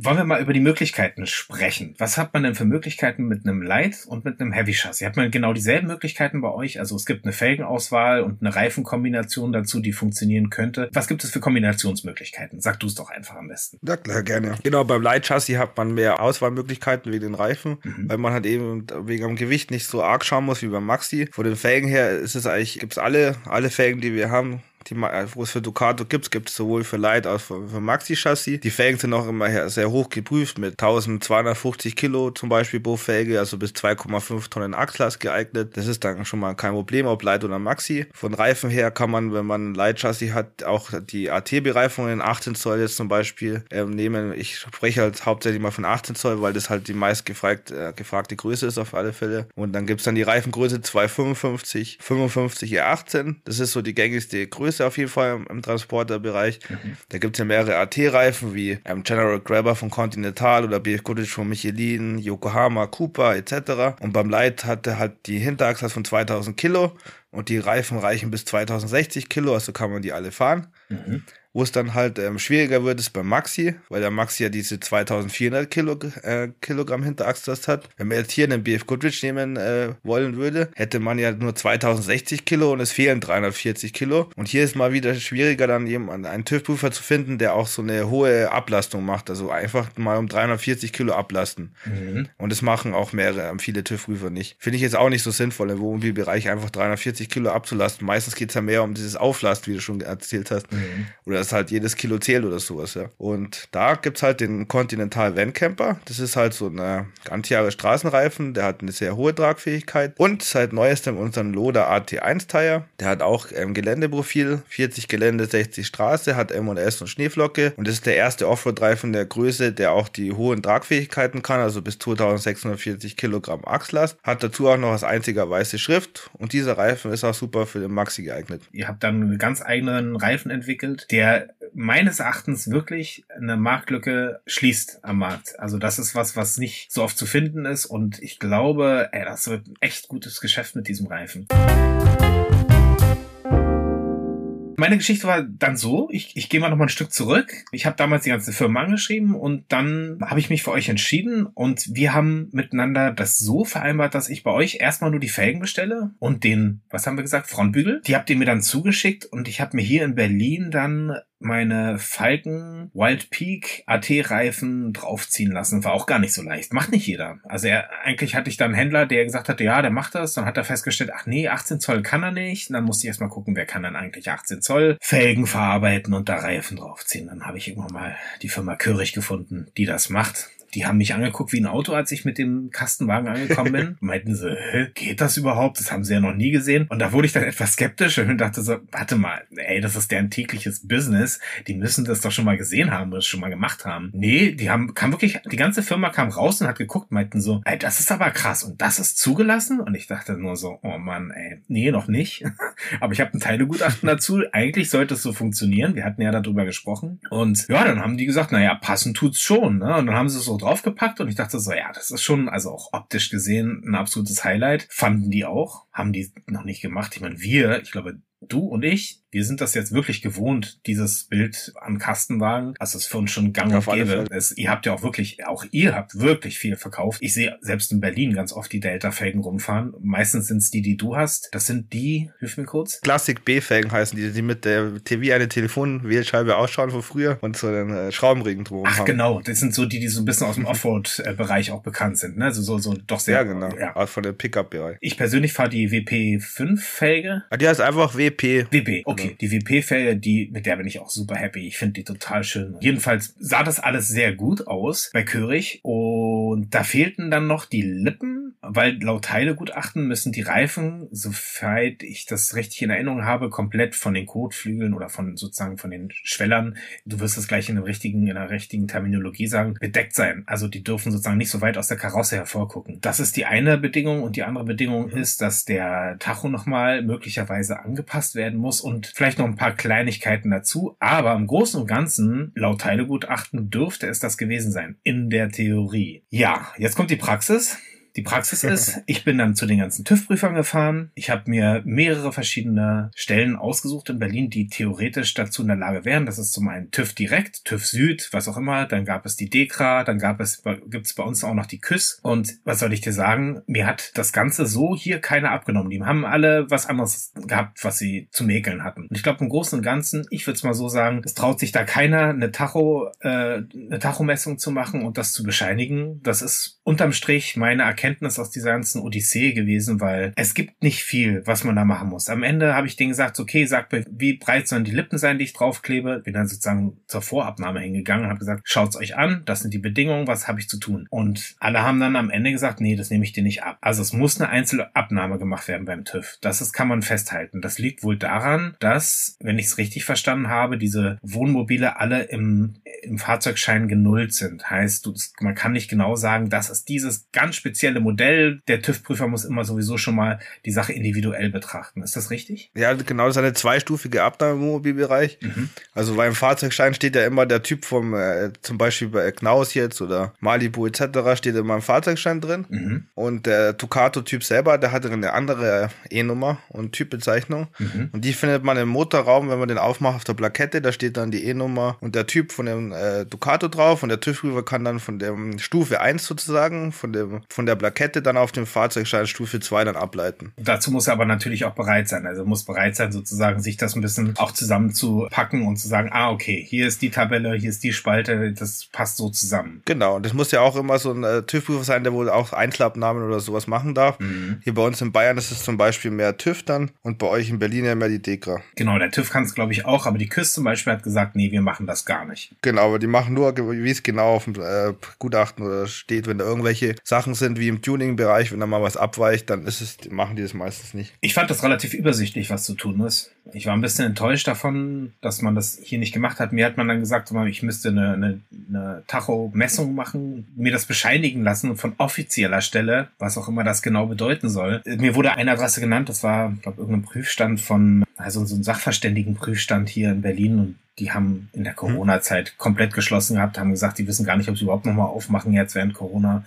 Wollen wir mal über die Möglichkeiten sprechen. Was hat man denn für Möglichkeiten mit einem Light und mit einem Heavy Chassis? Hat man genau dieselben Möglichkeiten bei euch? Also es gibt eine Felgenauswahl und eine Reifenkombination dazu, die funktionieren könnte. Was gibt es für Kombinationsmöglichkeiten? Sag du es doch einfach am besten. Ja, klar, gerne. Genau, beim Light Chassis hat man mehr Auswahlmöglichkeiten wegen den Reifen, mhm. weil man halt eben wegen dem Gewicht nicht so arg schauen muss wie beim Maxi. Von den Felgen her ist es eigentlich, gibt es alle, alle Felgen, die wir haben, die, äh, wo es für Ducato gibt, gibt es sowohl für Light als auch für Maxi-Chassis. Die Felgen sind auch immer sehr hoch geprüft mit 1250 Kilo zum Beispiel pro Felge, also bis 2,5 Tonnen Achslast geeignet. Das ist dann schon mal kein Problem, ob Light oder Maxi. Von Reifen her kann man, wenn man ein Light-Chassis hat, auch die AT-Bereifungen 18 Zoll jetzt zum Beispiel ähm, nehmen. Ich spreche halt hauptsächlich mal von 18 Zoll, weil das halt die meist gefragt, äh, gefragte Größe ist auf alle Fälle. Und dann gibt es dann die Reifengröße 255, 55 E18. Das ist so die gängigste Größe auf jeden Fall im, im Transporterbereich. Mhm. Da gibt es ja mehrere AT-Reifen wie ähm, General Grabber von Continental oder BF Goodrich von Michelin, Yokohama, Cooper etc. Und beim Light hatte halt die Hinterachse von 2000 Kilo und die Reifen reichen bis 2060 Kilo, also kann man die alle fahren. Mhm. Wo es dann halt ähm, schwieriger wird, ist beim Maxi, weil der Maxi ja diese 2400 Kilo, äh, Kilogramm Hinterachslast hat. Wenn man jetzt hier einen BF Goodrich nehmen äh, wollen würde, hätte man ja nur 2060 Kilo und es fehlen 340 Kilo. Und hier ist mal wieder schwieriger, dann jemanden, einen TÜV-Prüfer zu finden, der auch so eine hohe Ablastung macht. Also einfach mal um 340 Kilo ablasten. Mhm. Und das machen auch mehrere, ähm, viele TÜV-Prüfer nicht. Finde ich jetzt auch nicht so sinnvoll, im Wohnmobilbereich einfach 340 Kilo abzulasten. Meistens geht es ja mehr um dieses Auflast, wie du schon erzählt hast. Mhm. Oder dass halt jedes Kilo zählt oder sowas, ja. Und da gibt's halt den Continental Van Camper. Das ist halt so ein Antiare Straßenreifen, der hat eine sehr hohe Tragfähigkeit. Und seit neuestem unseren Loader AT1 Tire. Der hat auch ähm, Geländeprofil, 40 Gelände, 60 Straße, hat M&S und Schneeflocke. Und das ist der erste Offroad-Reifen der Größe, der auch die hohen Tragfähigkeiten kann, also bis 2640 Kilogramm Achslast. Hat dazu auch noch als einziger weiße Schrift. Und dieser Reifen ist auch super für den Maxi geeignet. Ihr habt dann einen ganz eigenen Reifen entwickelt, der meines Erachtens wirklich eine Marktlücke schließt am Markt. Also das ist was, was nicht so oft zu finden ist und ich glaube, ey, das wird ein echt gutes Geschäft mit diesem Reifen. Meine Geschichte war dann so, ich, ich gehe mal noch mal ein Stück zurück. Ich habe damals die ganze Firma angeschrieben und dann habe ich mich für euch entschieden und wir haben miteinander das so vereinbart, dass ich bei euch erstmal nur die Felgen bestelle und den, was haben wir gesagt, Frontbügel. Die habt ihr mir dann zugeschickt und ich habe mir hier in Berlin dann meine Falken Wild Peak AT-Reifen draufziehen lassen. War auch gar nicht so leicht. Macht nicht jeder. Also er, eigentlich hatte ich da einen Händler, der gesagt hatte, ja, der macht das. Dann hat er festgestellt, ach nee, 18 Zoll kann er nicht. Und dann musste ich erstmal gucken, wer kann dann eigentlich 18 Zoll Felgen verarbeiten und da Reifen draufziehen. Dann habe ich irgendwann mal die Firma Körig gefunden, die das macht. Die haben mich angeguckt wie ein Auto, als ich mit dem Kastenwagen angekommen bin. Meinten sie, Hä, geht das überhaupt? Das haben sie ja noch nie gesehen. Und da wurde ich dann etwas skeptisch und dachte so, warte mal, ey, das ist deren tägliches Business. Die müssen das doch schon mal gesehen haben oder schon mal gemacht haben. Nee, die haben, kam wirklich, die ganze Firma kam raus und hat geguckt, meinten so, ey, das ist aber krass und das ist zugelassen? Und ich dachte nur so, oh Mann, ey, nee, noch nicht. aber ich habe ein Teilegutachten dazu. Eigentlich sollte es so funktionieren. Wir hatten ja darüber gesprochen. Und ja, dann haben die gesagt, naja, passen tut's schon. Ne? Und dann haben sie es so draufgepackt und ich dachte so, ja, das ist schon, also auch optisch gesehen, ein absolutes Highlight. Fanden die auch, haben die noch nicht gemacht. Ich meine, wir, ich glaube, du und ich, wir sind das jetzt wirklich gewohnt, dieses Bild an Kastenwagen. Also es ist für uns schon gang und gäbe. Es, ihr habt ja auch wirklich, auch ihr habt wirklich viel verkauft. Ich sehe selbst in Berlin ganz oft die Delta-Felgen rumfahren. Meistens sind es die, die du hast. Das sind die, hilf mir kurz. Classic B-Felgen heißen die, die mit der TV eine Telefonwählscheibe ausschauen von früher und so einen äh, Schraubenriemen drum Ach haben. genau, das sind so die, die so ein bisschen aus dem Offroad-Bereich auch bekannt sind. Ne? Also so, so doch sehr. Ja, genau. Ja. Auch von der Pickup-Bereich. Ich persönlich fahre die WP5-Felge. Ah, die heißt einfach WP. WP, okay. Genau. Die WP-Felge, die, mit der bin ich auch super happy. Ich finde die total schön. Jedenfalls sah das alles sehr gut aus bei Körig und da fehlten dann noch die Lippen, weil laut Teilegutachten müssen die Reifen, soweit ich das richtig in Erinnerung habe, komplett von den Kotflügeln oder von sozusagen von den Schwellern, du wirst das gleich in der richtigen, in der richtigen Terminologie sagen, bedeckt sein. Also die dürfen sozusagen nicht so weit aus der Karosse hervorgucken. Das ist die eine Bedingung und die andere Bedingung ist, dass der Tacho nochmal möglicherweise angepasst werden muss und vielleicht noch ein paar Kleinigkeiten dazu. Aber im Großen und Ganzen, laut Teilegutachten, dürfte es das gewesen sein. In der Theorie. Ja, jetzt kommt die Praxis. Die Praxis ist, ich bin dann zu den ganzen TÜV-Prüfern gefahren. Ich habe mir mehrere verschiedene Stellen ausgesucht in Berlin, die theoretisch dazu in der Lage wären. Das ist zum einen TÜV Direkt, TÜV Süd, was auch immer. Dann gab es die DEKRA, dann gab es, gibt es bei uns auch noch die KÜS. Und was soll ich dir sagen? Mir hat das Ganze so hier keiner abgenommen. Die haben alle was anderes gehabt, was sie zu mäkeln hatten. Und ich glaube, im Großen und Ganzen, ich würde es mal so sagen, es traut sich da keiner, eine Tacho, äh, eine Tachomessung zu machen und das zu bescheinigen. Das ist unterm Strich meine Erkenntnis Erkenntnis aus dieser ganzen Odyssee gewesen, weil es gibt nicht viel, was man da machen muss. Am Ende habe ich denen gesagt, okay, sag mir, wie breit sollen die Lippen sein, die ich draufklebe? Bin dann sozusagen zur Vorabnahme hingegangen und habe gesagt, schaut's euch an, das sind die Bedingungen, was habe ich zu tun? Und alle haben dann am Ende gesagt, nee, das nehme ich dir nicht ab. Also es muss eine einzelne gemacht werden beim TÜV. Das ist, kann man festhalten. Das liegt wohl daran, dass, wenn ich es richtig verstanden habe, diese Wohnmobile alle im, im Fahrzeugschein genullt sind. Heißt, man kann nicht genau sagen, das ist dieses ganz spezielle Modell. Der TÜV-Prüfer muss immer sowieso schon mal die Sache individuell betrachten. Ist das richtig? Ja, genau, das ist eine zweistufige Abnahme im Wohnmobilbereich. Mhm. Also beim Fahrzeugschein steht ja immer der Typ vom, äh, zum Beispiel bei Knaus jetzt oder Malibu etc. steht immer im Fahrzeugschein drin. Mhm. Und der Ducato-Typ selber, der hatte eine andere E-Nummer und Typbezeichnung. Mhm. Und die findet man im Motorraum, wenn man den aufmacht auf der Plakette, da steht dann die E-Nummer und der Typ von dem äh, Ducato drauf und der TÜV-Prüfer kann dann von der Stufe 1 sozusagen, von, dem, von der Plakette dann auf dem Fahrzeugschein Stufe 2 dann ableiten. Dazu muss er aber natürlich auch bereit sein. Also muss bereit sein, sozusagen sich das ein bisschen auch zusammenzupacken und zu sagen, ah, okay, hier ist die Tabelle, hier ist die Spalte, das passt so zusammen. Genau, und das muss ja auch immer so ein äh, TÜV-Prüfer sein, der wohl auch Einklappnamen oder sowas machen darf. Mhm. Hier bei uns in Bayern ist es zum Beispiel mehr TÜV dann und bei euch in Berlin ja mehr die DEKRA. Genau, der TÜV kann es glaube ich auch, aber die Küste zum Beispiel hat gesagt, nee, wir machen das gar nicht. Genau, aber die machen nur, wie es genau auf dem äh, Gutachten oder steht, wenn da irgendwelche Sachen sind wie im Tuning-Bereich, wenn da mal was abweicht, dann ist es, machen die das meistens nicht. Ich fand das relativ übersichtlich, was zu tun ist. Ich war ein bisschen enttäuscht davon, dass man das hier nicht gemacht hat. Mir hat man dann gesagt, ich müsste eine, eine, eine Tacho-Messung machen, mir das bescheinigen lassen von offizieller Stelle, was auch immer das genau bedeuten soll. Mir wurde eine Adresse genannt, das war, glaube irgendein Prüfstand von, also so ein Sachverständigenprüfstand hier in Berlin und die haben in der Corona-Zeit komplett geschlossen gehabt, haben gesagt, die wissen gar nicht, ob sie überhaupt nochmal aufmachen jetzt während Corona,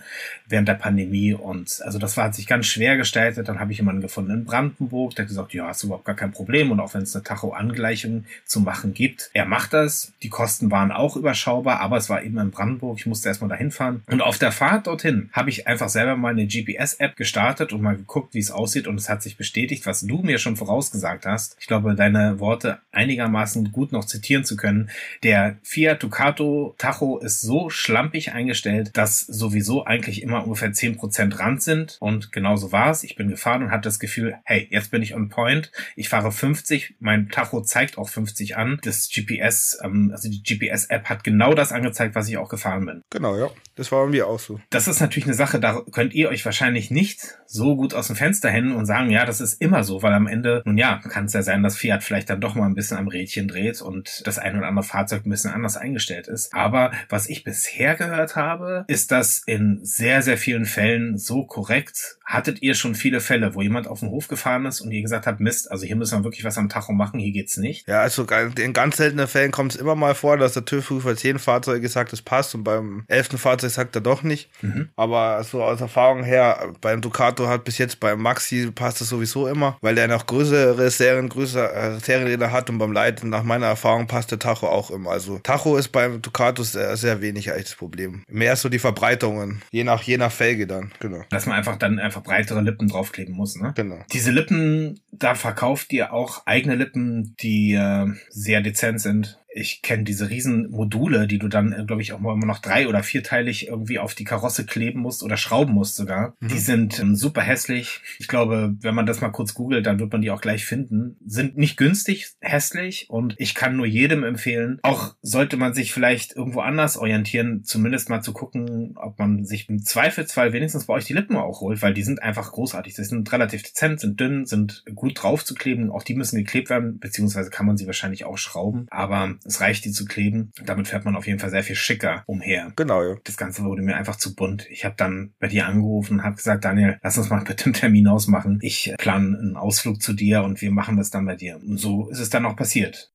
während der Pandemie. Und also das war, hat sich ganz schwer gestaltet. Dann habe ich jemanden gefunden in Brandenburg, der hat gesagt, ja, ist überhaupt gar kein Problem. Und auch wenn es eine Tacho-Angleichung zu machen gibt, er macht das. Die Kosten waren auch überschaubar, aber es war eben in Brandenburg. Ich musste erstmal dahin fahren. Und auf der Fahrt dorthin habe ich einfach selber mal eine GPS-App gestartet und mal geguckt, wie es aussieht. Und es hat sich bestätigt, was du mir schon vorausgesagt hast. Ich glaube, deine Worte einigermaßen gut noch zitieren zitieren zu können. Der Fiat Ducato Tacho ist so schlampig eingestellt, dass sowieso eigentlich immer ungefähr 10% Rand sind. Und genauso war es. Ich bin gefahren und hatte das Gefühl, hey, jetzt bin ich on point. Ich fahre 50. Mein Tacho zeigt auch 50 an. Das GPS, ähm, also die GPS-App hat genau das angezeigt, was ich auch gefahren bin. Genau, ja. Das war mir auch so. Das ist natürlich eine Sache, da könnt ihr euch wahrscheinlich nicht so gut aus dem Fenster hin und sagen, ja, das ist immer so, weil am Ende, nun ja, kann es ja sein, dass Fiat vielleicht dann doch mal ein bisschen am Rädchen dreht und das ein oder andere Fahrzeug ein bisschen anders eingestellt ist. Aber was ich bisher gehört habe, ist das in sehr, sehr vielen Fällen so korrekt. Hattet ihr schon viele Fälle, wo jemand auf den Hof gefahren ist und ihr gesagt habt, Mist, also hier müssen wir wirklich was am Tacho machen, hier geht's nicht? Ja, also in ganz seltenen Fällen kommt es immer mal vor, dass der TÜV-Prüfer zehn Fahrzeuge sagt, es passt und beim elften Fahrzeug sagt er doch nicht. Mhm. Aber so aus Erfahrung her, beim Ducato hat bis jetzt beim Maxi passt es sowieso immer, weil der noch größere Serien, größere äh, Serienräder hat und beim Leiten nach meiner Erfahrung passt der Tacho auch immer. Also Tacho ist beim Ducato sehr, sehr wenig eigentlich das Problem. Mehr so die Verbreitungen, je nach, je nach Felge dann, genau. Dass man einfach dann einfach breitere Lippen draufkleben muss, ne? Genau. Diese Lippen, da verkauft ihr auch eigene Lippen, die äh, sehr dezent sind ich kenne diese riesen Module, die du dann, äh, glaube ich, auch immer noch drei- oder vierteilig irgendwie auf die Karosse kleben musst oder schrauben musst sogar. Mhm. Die sind ähm, super hässlich. Ich glaube, wenn man das mal kurz googelt, dann wird man die auch gleich finden. Sind nicht günstig, hässlich und ich kann nur jedem empfehlen, auch sollte man sich vielleicht irgendwo anders orientieren, zumindest mal zu gucken, ob man sich im Zweifelsfall wenigstens bei euch die Lippen auch holt, weil die sind einfach großartig. Sie sind relativ dezent, sind dünn, sind gut drauf zu kleben. Auch die müssen geklebt werden, beziehungsweise kann man sie wahrscheinlich auch schrauben. Aber es reicht, die zu kleben. Damit fährt man auf jeden Fall sehr viel schicker umher. Genau, ja. Das Ganze wurde mir einfach zu bunt. Ich habe dann bei dir angerufen und habe gesagt, Daniel, lass uns mal bitte einen Termin ausmachen. Ich plane einen Ausflug zu dir und wir machen das dann bei dir. Und so ist es dann auch passiert.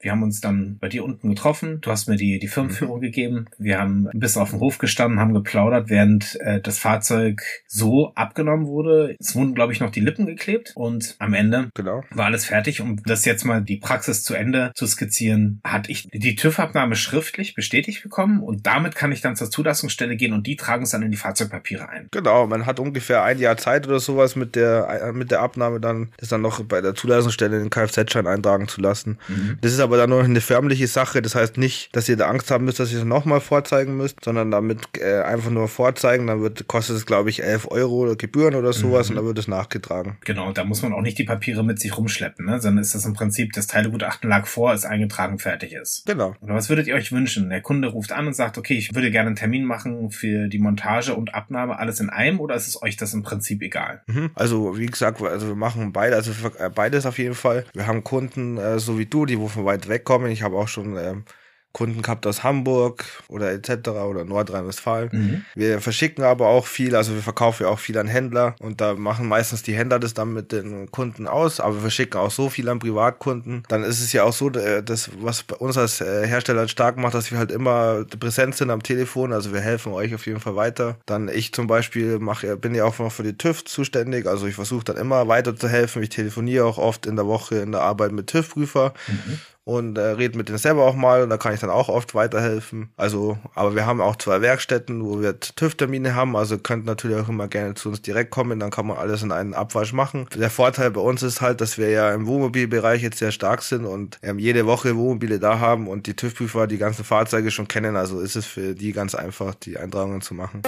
Wir haben uns dann bei dir unten getroffen. Du hast mir die, die Firmenführung mhm. gegeben. Wir haben bis auf den Hof gestanden, haben geplaudert, während äh, das Fahrzeug so abgenommen wurde. Es wurden, glaube ich, noch die Lippen geklebt und am Ende genau. war alles fertig. Um das jetzt mal die Praxis zu Ende zu skizzieren, hatte ich die TÜV-Abnahme schriftlich bestätigt bekommen und damit kann ich dann zur Zulassungsstelle gehen und die tragen es dann in die Fahrzeugpapiere ein. Genau, man hat ungefähr ein Jahr Zeit oder sowas mit der, mit der Abnahme dann, das dann noch bei der Zulassungsstelle den Kfz-Schein eintragen zu lassen. Mhm. Das ist aber dann nur eine förmliche Sache. Das heißt nicht, dass ihr da Angst haben müsst, dass ihr es nochmal vorzeigen müsst, sondern damit äh, einfach nur vorzeigen. Dann wird, kostet es, glaube ich, 11 Euro oder Gebühren oder sowas mhm. und dann wird es nachgetragen. Genau, da muss man auch nicht die Papiere mit sich rumschleppen, ne? sondern ist das im Prinzip, das Teilegutachten lag vor, ist eingetragen, fertig ist. Genau. Oder was würdet ihr euch wünschen? Der Kunde ruft an und sagt, okay, ich würde gerne einen Termin machen für die Montage und Abnahme, alles in einem oder ist es euch das im Prinzip egal? Mhm. Also, wie gesagt, also wir machen beide, also äh, beides auf jeden Fall. Wir haben Kunden, äh, so wie du, die wo von weit weg kommen. Ich habe auch schon ähm, Kunden gehabt aus Hamburg oder etc. oder Nordrhein-Westfalen. Mhm. Wir verschicken aber auch viel, also wir verkaufen ja auch viel an Händler und da machen meistens die Händler das dann mit den Kunden aus, aber wir verschicken auch so viel an Privatkunden. Dann ist es ja auch so, äh, das, was bei uns als äh, Hersteller stark macht, dass wir halt immer präsent sind am Telefon, also wir helfen euch auf jeden Fall weiter. Dann ich zum Beispiel mache, bin ja auch noch für die TÜV zuständig, also ich versuche dann immer weiter zu helfen. Ich telefoniere auch oft in der Woche in der Arbeit mit TÜV-Prüfer. Mhm und äh, rede mit denen selber auch mal und da kann ich dann auch oft weiterhelfen. Also, aber wir haben auch zwei Werkstätten, wo wir TÜV-Termine haben, also könnt natürlich auch immer gerne zu uns direkt kommen, dann kann man alles in einen Abwasch machen. Der Vorteil bei uns ist halt, dass wir ja im Wohnmobilbereich jetzt sehr stark sind und ähm, jede Woche Wohnmobile da haben und die TÜV-Prüfer die ganzen Fahrzeuge schon kennen, also ist es für die ganz einfach, die Eintragungen zu machen.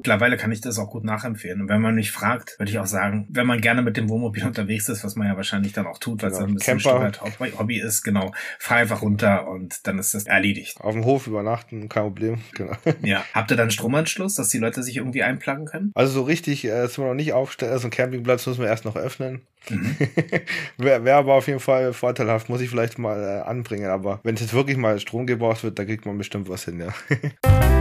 Mittlerweile kann ich das auch gut nachempfehlen. Und wenn man mich fragt, würde ich auch sagen, wenn man gerne mit dem Wohnmobil unterwegs ist, was man ja wahrscheinlich dann auch tut, weil es genau. ein bisschen Camper. ein Hobby ist, genau, fahr einfach runter und dann ist das erledigt. Auf dem Hof übernachten, kein Problem. Genau. Ja. Habt ihr dann Stromanschluss, dass die Leute sich irgendwie einplagen können? Also so richtig äh, sind wir noch nicht aufstellen. Also einen Campingplatz müssen wir erst noch öffnen. Mhm. Wäre wär aber auf jeden Fall vorteilhaft, muss ich vielleicht mal äh, anbringen. Aber wenn es jetzt wirklich mal Strom gebraucht wird, da kriegt man bestimmt was hin, ja.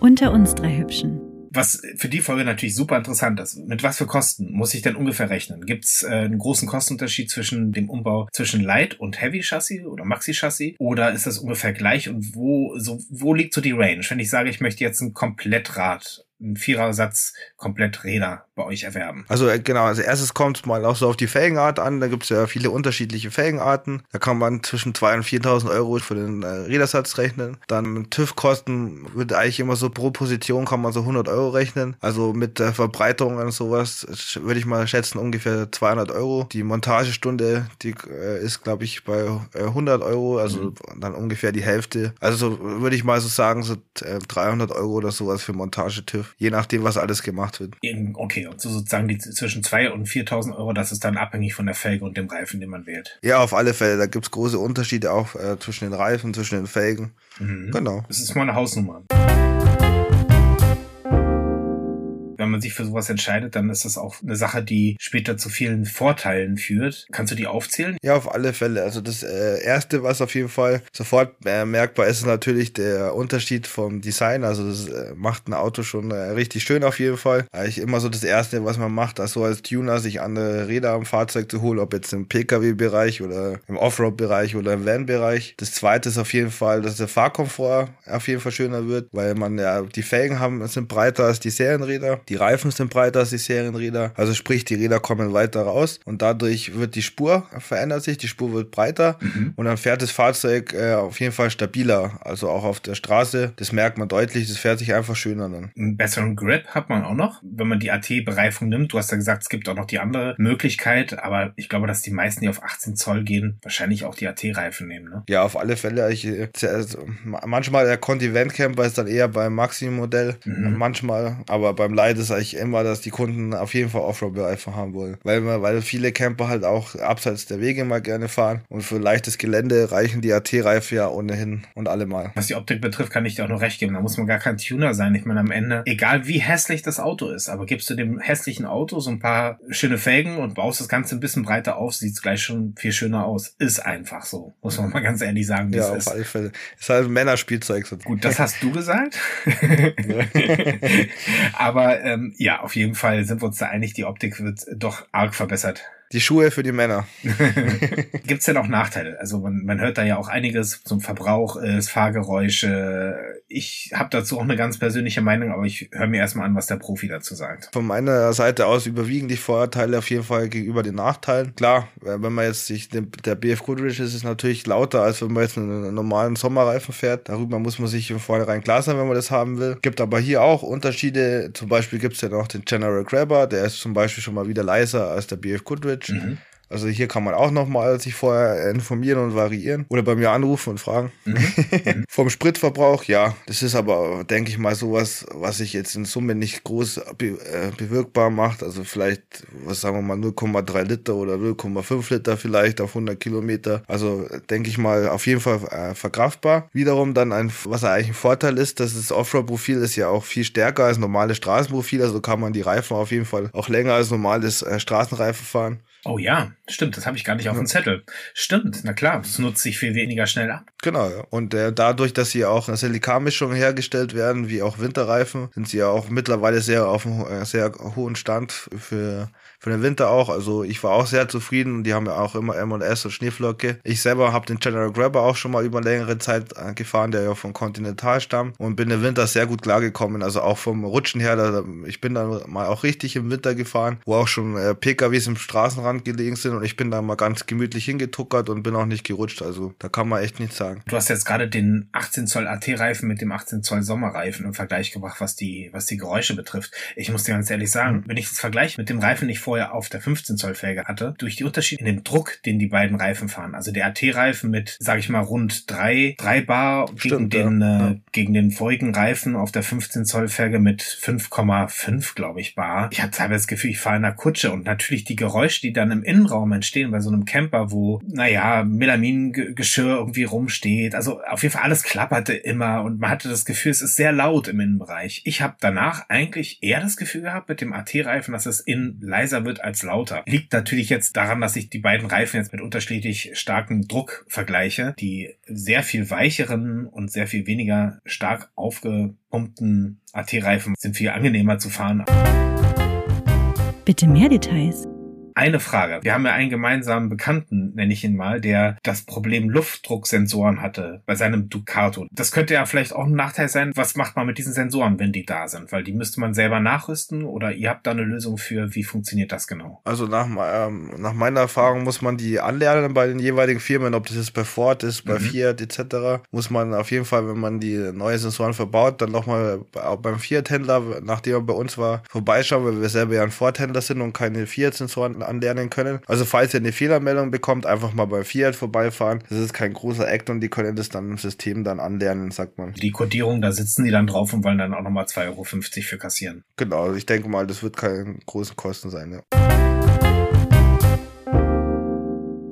Unter uns drei Hübschen. Was für die Folge natürlich super interessant ist. Mit was für Kosten muss ich denn ungefähr rechnen? Gibt es äh, einen großen Kostenunterschied zwischen dem Umbau zwischen Light und Heavy Chassis oder Maxi Chassis? Oder ist das ungefähr gleich? Und wo, so, wo liegt so die Range? Wenn ich sage, ich möchte jetzt ein Komplettrad einen Vierersatz komplett Räder bei euch erwerben. Also äh, genau, als erstes kommt mal auch so auf die Felgenart an. Da gibt es ja viele unterschiedliche Felgenarten. Da kann man zwischen 2.000 und 4.000 Euro für den äh, Rädersatz rechnen. Dann TÜV-Kosten wird eigentlich immer so pro Position kann man so 100 Euro rechnen. Also mit der Verbreitung und sowas würde ich mal schätzen ungefähr 200 Euro. Die Montagestunde, die äh, ist glaube ich bei äh, 100 Euro, also mhm. dann ungefähr die Hälfte. Also würde ich mal so sagen, so 300 äh, Euro oder sowas für Montage TÜV je nachdem, was alles gemacht wird. Okay, und so sozusagen die zwischen 2.000 und 4.000 Euro, das ist dann abhängig von der Felge und dem Reifen, den man wählt. Ja, auf alle Fälle. Da gibt's große Unterschiede auch äh, zwischen den Reifen, zwischen den Felgen. Mhm. Genau. Das ist mal eine Hausnummer wenn man sich für sowas entscheidet, dann ist das auch eine Sache, die später zu vielen Vorteilen führt. Kannst du die aufzählen? Ja, auf alle Fälle. Also das äh, erste, was auf jeden Fall sofort äh, merkbar ist, ist natürlich der Unterschied vom Design. Also das äh, macht ein Auto schon äh, richtig schön auf jeden Fall. Eigentlich immer so das erste, was man macht, also als Tuner sich andere Räder am Fahrzeug zu holen, ob jetzt im Pkw-Bereich oder im Offroad-Bereich oder im Van-Bereich. Das zweite ist auf jeden Fall, dass der Fahrkomfort auf jeden Fall schöner wird, weil man ja die Felgen haben, sind breiter als die Serienräder. Die Reifen sind breiter als die Serienräder. Also sprich, die Räder kommen weiter raus und dadurch wird die Spur verändert sich, die Spur wird breiter mhm. und dann fährt das Fahrzeug äh, auf jeden Fall stabiler. Also auch auf der Straße. Das merkt man deutlich, das fährt sich einfach schöner dann. Einen besseren Grip hat man auch noch, wenn man die AT-Bereifung nimmt. Du hast ja gesagt, es gibt auch noch die andere Möglichkeit, aber ich glaube, dass die meisten, die auf 18 Zoll gehen, wahrscheinlich auch die AT-Reifen nehmen. Ne? Ja, auf alle Fälle. Ich, also, manchmal der Conti Camper ist dann eher beim Maximum-Modell, mhm. manchmal, aber beim Light ist eigentlich immer, dass die Kunden auf jeden Fall Offroad-Bereife haben wollen. Weil, weil viele Camper halt auch abseits der Wege mal gerne fahren und für leichtes Gelände reichen die AT-Reife ja ohnehin und allemal. Was die Optik betrifft, kann ich dir auch noch recht geben. Da muss man gar kein Tuner sein. Ich meine, am Ende, egal wie hässlich das Auto ist, aber gibst du dem hässlichen Auto so ein paar schöne Felgen und baust das Ganze ein bisschen breiter auf, sieht es gleich schon viel schöner aus. Ist einfach so. Muss man mal ganz ehrlich sagen. Ja, auf ist. alle Fälle. Ist halt ein Männerspielzeug. Gut, das hast du gesagt. aber ähm, ja, auf jeden Fall sind wir uns da einig, die Optik wird doch arg verbessert. Die Schuhe für die Männer. Gibt es denn auch Nachteile? Also man, man hört da ja auch einiges zum Verbrauch, äh, Fahrgeräusche. Ich habe dazu auch eine ganz persönliche Meinung, aber ich höre mir erstmal an, was der Profi dazu sagt. Von meiner Seite aus überwiegen die Vorteile auf jeden Fall gegenüber den Nachteilen. Klar, wenn man jetzt sich der BF Goodrich ist, ist es natürlich lauter, als wenn man jetzt einen normalen Sommerreifen fährt. Darüber muss man sich im Vornherein klar sein, wenn man das haben will. Gibt aber hier auch Unterschiede. Zum Beispiel gibt es ja noch den General Grabber, der ist zum Beispiel schon mal wieder leiser als der BF Goodrich. Mhm. Also hier kann man auch nochmal sich vorher informieren und variieren oder bei mir anrufen und fragen. Mhm. Vom Spritverbrauch, ja, das ist aber, denke ich mal, sowas, was sich jetzt in Summe nicht groß be äh, bewirkbar macht. Also vielleicht, was sagen wir mal, 0,3 Liter oder 0,5 Liter vielleicht auf 100 Kilometer. Also denke ich mal, auf jeden Fall äh, verkraftbar. Wiederum dann ein, was eigentlich ein Vorteil ist, dass das Offroad-Profil ist ja auch viel stärker als normales Straßenprofil. Also kann man die Reifen auf jeden Fall auch länger als normales äh, Straßenreifen fahren. Oh ja, stimmt, das habe ich gar nicht auf dem Zettel. Stimmt, na klar, das nutzt sich viel weniger schnell ab. Genau, ja. und äh, dadurch, dass sie auch in Silikanmischungen hergestellt werden, wie auch Winterreifen, sind sie ja auch mittlerweile sehr auf einem äh, sehr hohen Stand für für den Winter auch. Also ich war auch sehr zufrieden. Die haben ja auch immer M&S und Schneeflocke. Ich selber habe den General Grabber auch schon mal über längere Zeit äh, gefahren, der ja von Continental stammt und bin im Winter sehr gut klargekommen. Also auch vom Rutschen her, da, ich bin dann mal auch richtig im Winter gefahren, wo auch schon äh, PKWs im Straßenrand gelegen sind und ich bin da mal ganz gemütlich hingetuckert und bin auch nicht gerutscht. Also da kann man echt nichts sagen. Du hast jetzt gerade den 18 Zoll AT-Reifen mit dem 18 Zoll Sommerreifen im Vergleich gebracht, was die, was die Geräusche betrifft. Ich muss dir ganz ehrlich sagen, mhm. wenn ich das vergleiche mit dem Reifen, den ich vorher auf der 15 Zoll Felge hatte, durch die Unterschiede in dem Druck, den die beiden Reifen fahren. Also der AT-Reifen mit, sage ich mal, rund drei, drei Bar Stimmt, gegen den, ja. äh, gegen den vorigen Reifen auf der 15 Zoll Felge mit 5,5, glaube ich, Bar. Ich hatte teilweise das Gefühl, ich fahre in einer Kutsche und natürlich die Geräusche, die dann im Innenraum entstehen bei so einem Camper, wo, naja, Melamingeschirr irgendwie rumsteht. Also auf jeden Fall alles klapperte immer und man hatte das Gefühl, es ist sehr laut im Innenbereich. Ich habe danach eigentlich eher das Gefühl gehabt mit dem AT-Reifen, dass es innen leiser wird als lauter. Liegt natürlich jetzt daran, dass ich die beiden Reifen jetzt mit unterschiedlich starkem Druck vergleiche. Die sehr viel weicheren und sehr viel weniger stark aufgepumpten AT-Reifen sind viel angenehmer zu fahren. Bitte mehr Details. Eine Frage. Wir haben ja einen gemeinsamen Bekannten, nenne ich ihn mal, der das Problem Luftdrucksensoren hatte bei seinem Ducato. Das könnte ja vielleicht auch ein Nachteil sein. Was macht man mit diesen Sensoren, wenn die da sind? Weil die müsste man selber nachrüsten oder ihr habt da eine Lösung für. Wie funktioniert das genau? Also nach, ähm, nach meiner Erfahrung muss man die anlernen bei den jeweiligen Firmen, ob das jetzt bei Ford ist, bei mhm. Fiat etc. Muss man auf jeden Fall, wenn man die neue Sensoren verbaut, dann nochmal beim Fiat-Händler, nachdem er bei uns war, vorbeischauen, weil wir selber ja ein Ford-Händler sind und keine Fiat-Sensoren anlernen können. Also falls ihr eine Fehlermeldung bekommt, einfach mal bei Fiat vorbeifahren. Das ist kein großer Act und die können das dann im System dann anlernen, sagt man. Die Codierung, da sitzen die dann drauf und wollen dann auch nochmal 2,50 Euro für kassieren. Genau, ich denke mal, das wird keine großen Kosten sein, ja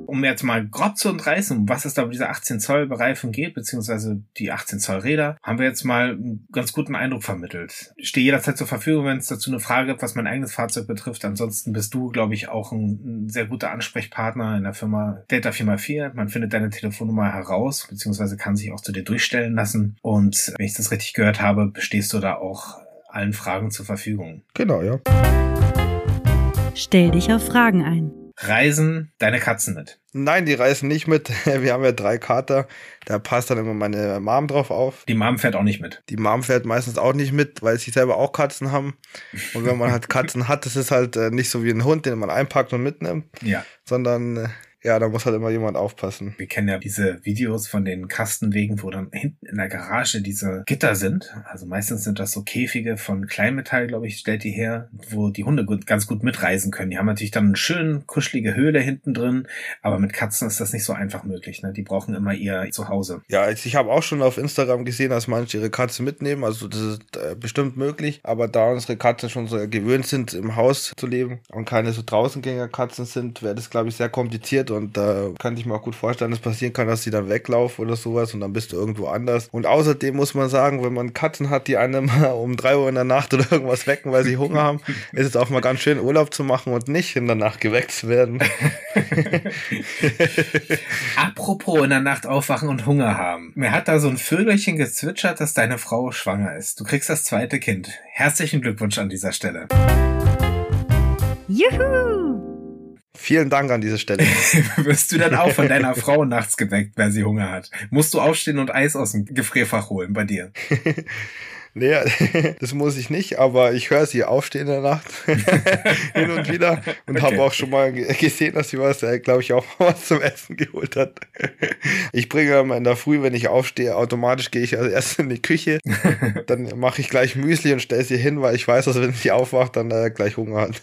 um jetzt mal grob zu umreißen, um was es da bei dieser 18 Zoll Bereifung geht, beziehungsweise die 18 Zoll Räder, haben wir jetzt mal einen ganz guten Eindruck vermittelt. Ich stehe jederzeit zur Verfügung, wenn es dazu eine Frage gibt, was mein eigenes Fahrzeug betrifft. Ansonsten bist du, glaube ich, auch ein, ein sehr guter Ansprechpartner in der Firma Data Firma 4. Man findet deine Telefonnummer heraus, beziehungsweise kann sich auch zu dir durchstellen lassen. Und wenn ich das richtig gehört habe, bestehst du da auch allen Fragen zur Verfügung. Genau, ja. Stell dich auf Fragen ein. Reisen deine Katzen mit? Nein, die reisen nicht mit. Wir haben ja drei Kater. Da passt dann immer meine Mom drauf auf. Die Mom fährt auch nicht mit. Die Mom fährt meistens auch nicht mit, weil sie selber auch Katzen haben. Und wenn man halt Katzen hat, das ist halt äh, nicht so wie ein Hund, den man einpackt und mitnimmt. Ja. Sondern äh, ja, da muss halt immer jemand aufpassen. Wir kennen ja diese Videos von den Kastenwegen, wo dann hinten in der Garage diese Gitter sind. Also meistens sind das so Käfige von Kleinmetall, glaube ich, stellt die her, wo die Hunde gut, ganz gut mitreisen können. Die haben natürlich dann eine schön kuschelige Höhle hinten drin, aber mit Katzen ist das nicht so einfach möglich. Ne? Die brauchen immer ihr Zuhause. Ja, ich habe auch schon auf Instagram gesehen, dass manche ihre Katze mitnehmen. Also das ist äh, bestimmt möglich. Aber da unsere Katzen schon so gewöhnt sind, im Haus zu leben und keine so Draußengängerkatzen sind, wäre das, glaube ich, sehr kompliziert und da kann ich mir auch gut vorstellen, dass passieren kann, dass sie dann weglaufen oder sowas und dann bist du irgendwo anders. Und außerdem muss man sagen, wenn man Katzen hat, die einem um drei Uhr in der Nacht oder irgendwas wecken, weil sie Hunger haben, ist es auch mal ganz schön Urlaub zu machen und nicht in der Nacht geweckt zu werden. Apropos in der Nacht aufwachen und Hunger haben. Mir hat da so ein Vögelchen gezwitschert, dass deine Frau schwanger ist. Du kriegst das zweite Kind. Herzlichen Glückwunsch an dieser Stelle. Juhu! Vielen Dank an dieser Stelle. Wirst du dann auch von deiner Frau nachts geweckt, wenn sie Hunger hat? Musst du aufstehen und Eis aus dem Gefrierfach holen bei dir? Nee, das muss ich nicht, aber ich höre sie aufstehen in der Nacht hin und wieder und Okay. habe auch schon mal ge- gesehen, dass sie was, äh, glaube ich, auch mal was zum Essen geholt hat. Ich bringe immer in der Früh, wenn ich aufstehe, automatisch gehe ich als erstes in die Küche, dann mache ich gleich Müsli und stelle sie hin, weil ich weiß, dass wenn sie aufwacht, dann äh, gleich Hunger hat.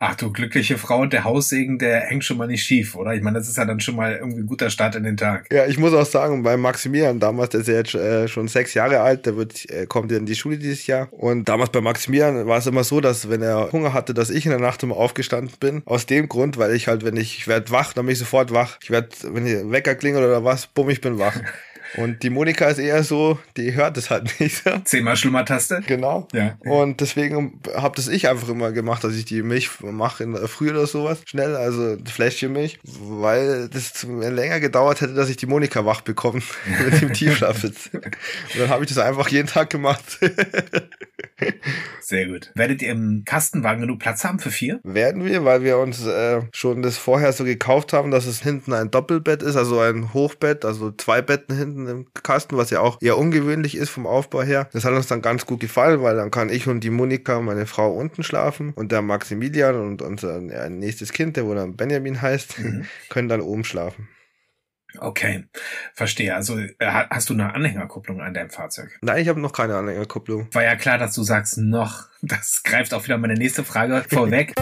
Ach du glückliche Frau, der Haussegen, der hängt schon mal nicht schief, oder? Ich meine, das ist ja dann schon mal irgendwie ein guter Start in den Tag. Ja, ich muss auch sagen, bei Maximilian damals, der ist ja jetzt äh, schon sechs Jahre alt, der wird, äh, kommt ja in die Schule dieses Jahr. Und damals bei Maximilian war es immer so, dass wenn er Hunger hatte, dass ich in der Nacht immer aufgestanden bin. Aus dem Grund, weil ich halt, wenn ich, ich werde wach, dann bin ich sofort wach. Ich werde, wenn der Wecker klingelt oder was, bumm, ich bin wach. Und die Monika ist eher so, die hört es halt nicht. Zehnmal Schlummertaste. Genau. Ja. Und deswegen habe das ich einfach immer gemacht, dass ich die Milch mache in der Früh oder sowas. Schnell, also Fläschchen Milch, weil das länger gedauert hätte, dass ich die Monika wach bekomme, mit dem Tiefschlaf sitzt. Und dann habe ich das einfach jeden Tag gemacht. Sehr gut. Werdet ihr im Kastenwagen genug Platz haben für vier? Werden wir, weil wir uns äh, schon das vorher so gekauft haben, dass es hinten ein Doppelbett ist, also ein Hochbett, also zwei Betten hinten im Kasten, was ja auch eher ungewöhnlich ist vom Aufbau her. Das hat uns dann ganz gut gefallen, weil dann kann ich und die Monika, meine Frau, unten schlafen und der Maximilian und unser nächstes Kind, der wohl dann Benjamin heißt, können dann oben schlafen. Okay, verstehe. Also äh, ha- hast du eine Anhängerkupplung an deinem Fahrzeug? Nein, ich habe noch keine Anhängerkupplung. War ja klar, dass du sagst noch. Das greift auch wieder meine nächste Frage vorweg.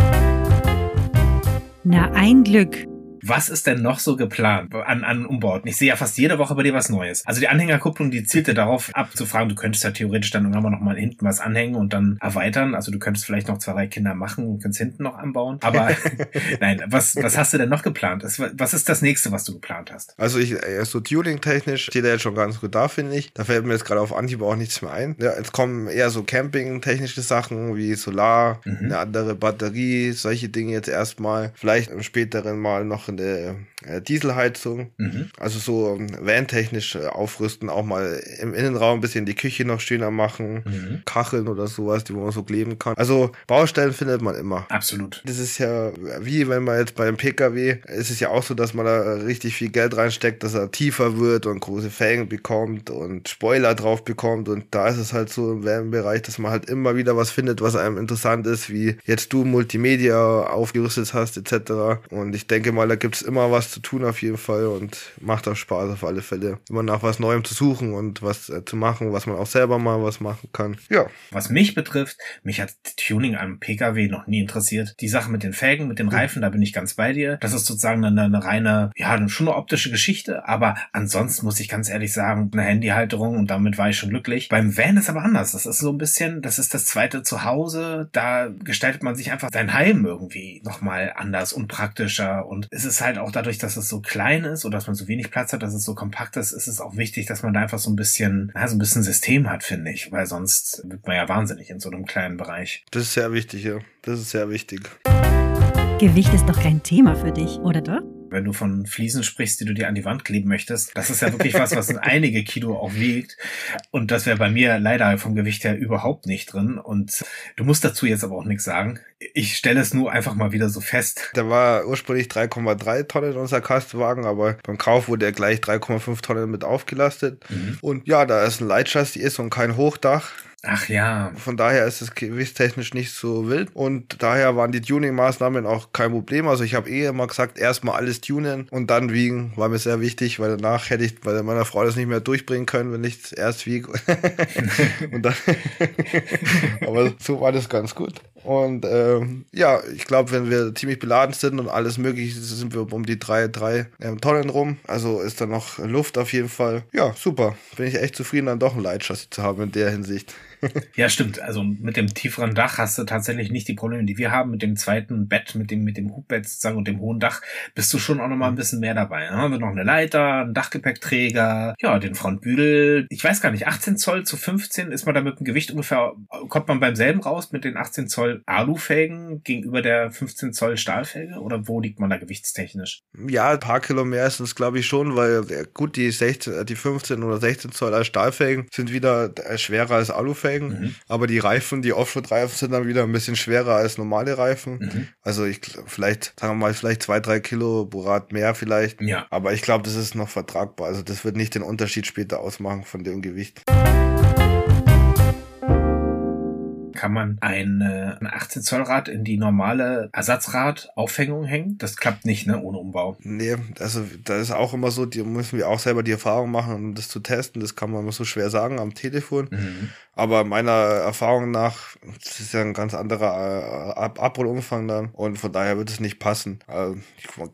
Na, ein Glück. Was ist denn noch so geplant an, an Umbauten? Ich sehe ja fast jede Woche bei dir was Neues. Also die Anhängerkupplung, die zielte darauf ab zu fragen, du könntest ja theoretisch dann irgendwann noch mal hinten was anhängen und dann erweitern. Also du könntest vielleicht noch zwei, drei Kinder machen und könntest hinten noch anbauen. Aber nein, was, was hast du denn noch geplant? Was ist das nächste, was du geplant hast? Also ich, äh, so tuning-technisch steht er jetzt schon ganz gut da, finde ich. Da fällt mir jetzt gerade auf Anhieb auch nichts mehr ein. Ja, jetzt kommen eher so Camping-technische Sachen wie Solar, Mhm. eine andere Batterie, solche Dinge jetzt erstmal. Vielleicht im späteren Mal noch eine äh, Dieselheizung. Mhm. Also so ähm, van-technisch äh, aufrüsten, auch mal im Innenraum ein bisschen die Küche noch schöner machen. Mhm. Kacheln oder sowas, die wo man so kleben kann. Also Baustellen findet man immer. Absolut. Das ist ja wie wenn man jetzt beim PKW, ist es ja auch so, dass man da richtig viel Geld reinsteckt, dass er tiefer wird und große Felgen bekommt und Spoiler drauf bekommt und da ist es halt so im Wärmebereich, dass man halt immer wieder was findet, was einem interessant ist, wie jetzt du Multimedia aufgerüstet hast etc. Und ich denke mal, da gibt's immer was zu tun auf jeden Fall und macht auch Spaß auf alle Fälle, immer nach was Neuem zu suchen und was äh, zu machen, was man auch selber mal was machen kann. Ja, Was mich betrifft, mich hat Tuning am PKW noch nie interessiert. Die Sache mit den Felgen, mit den Reifen, da bin ich ganz bei dir. Das ist sozusagen eine, eine reine, ja, schon eine optische Geschichte. Aber ansonsten muss ich ganz ehrlich sagen, eine Handyhalterung und damit war ich schon glücklich. Beim Van ist aber anders. Das ist so ein bisschen, das ist das zweite Zuhause. Da gestaltet man sich einfach sein Heim irgendwie nochmal anders und praktischer. Und es ist halt auch dadurch, dass es so klein ist oder dass man so wenig Platz hat, dass es so kompakt ist, ist es auch wichtig, dass man da einfach so ein bisschen, ja, so ein bisschen System hat, finde ich. Weil sonst wird man ja wahnsinnig in so einem kleinen Bereich. das ist sehr wichtig, ja. Das ist sehr wichtig. Gewicht ist doch kein Thema für dich, oder doch? Wenn du von Fliesen sprichst, die du dir an die Wand kleben möchtest, das ist ja wirklich was, was einige Kilo auch wiegt. Und das wäre bei mir leider vom Gewicht her überhaupt nicht drin. Und du musst dazu jetzt aber auch nichts sagen. Ich stelle es nur einfach mal wieder so fest. Der war ursprünglich 3,3 Tonnen unser Kastenwagen, aber beim Kauf wurde er gleich 3,5 Tonnen mit aufgelastet. Mhm. Und ja, da es ein Leitchassis ist und kein Hochdach, Ach ja, von daher ist es gewichtstechnisch nicht so wild. Und daher waren die Tuning-Maßnahmen auch kein Problem. Also ich habe eh immer gesagt, erstmal alles tunen und dann wiegen, war mir sehr wichtig, weil danach hätte ich bei meiner Frau das nicht mehr durchbringen können, wenn ich es erst wiege. und dann Aber so war das ganz gut. Und ähm, ja, ich glaube, wenn wir ziemlich beladen sind und alles mögliche, sind wir um die drei, drei ähm, Tonnen rum. Also ist da noch Luft auf jeden Fall. Ja, super. Bin ich echt zufrieden, dann doch ein Leitchassis zu haben in der Hinsicht. Ja, stimmt. Also mit dem tieferen Dach hast du tatsächlich nicht die Probleme, die wir haben. Mit dem zweiten Bett, mit dem, mit dem Hubbett sozusagen und dem hohen Dach bist du schon auch noch mal ein bisschen mehr dabei. Dann haben wir noch eine Leiter, einen Dachgepäckträger, ja, den Frontbügel. Ich weiß gar nicht, 18 Zoll zu 15 ist man da mit dem Gewicht ungefähr, kommt man beim selben raus mit den 18 Zoll Alufelgen gegenüber der 15 Zoll Stahlfelge? Oder wo liegt man da gewichtstechnisch? Ja, ein paar Kilo mehr ist es, glaube ich, schon, weil gut, die 16, äh, die 15 oder 16 Zoll als Stahlfelgen sind wieder äh, schwerer als Alufelgen. Mhm. Aber die Reifen, die Offroad-Reifen sind dann wieder ein bisschen schwerer als normale Reifen. Mhm. Also ich vielleicht, sagen wir mal, vielleicht zwei, drei Kilo Borat mehr vielleicht. Ja. Aber ich glaube, das ist noch vertragbar. Also das wird nicht den Unterschied später ausmachen von dem Gewicht. kann man ein, äh, ein 18 Zoll Rad in die normale Ersatzradaufhängung hängen. Das klappt nicht, ne, ohne Umbau. Nee, also da ist auch immer so, die müssen wir auch selber die Erfahrung machen, um das zu testen. Das kann man immer so schwer sagen am Telefon. Mhm. Aber meiner Erfahrung nach das ist ja ein ganz anderer äh, Ab Abrollumfang dann und von daher wird es nicht passen. Also,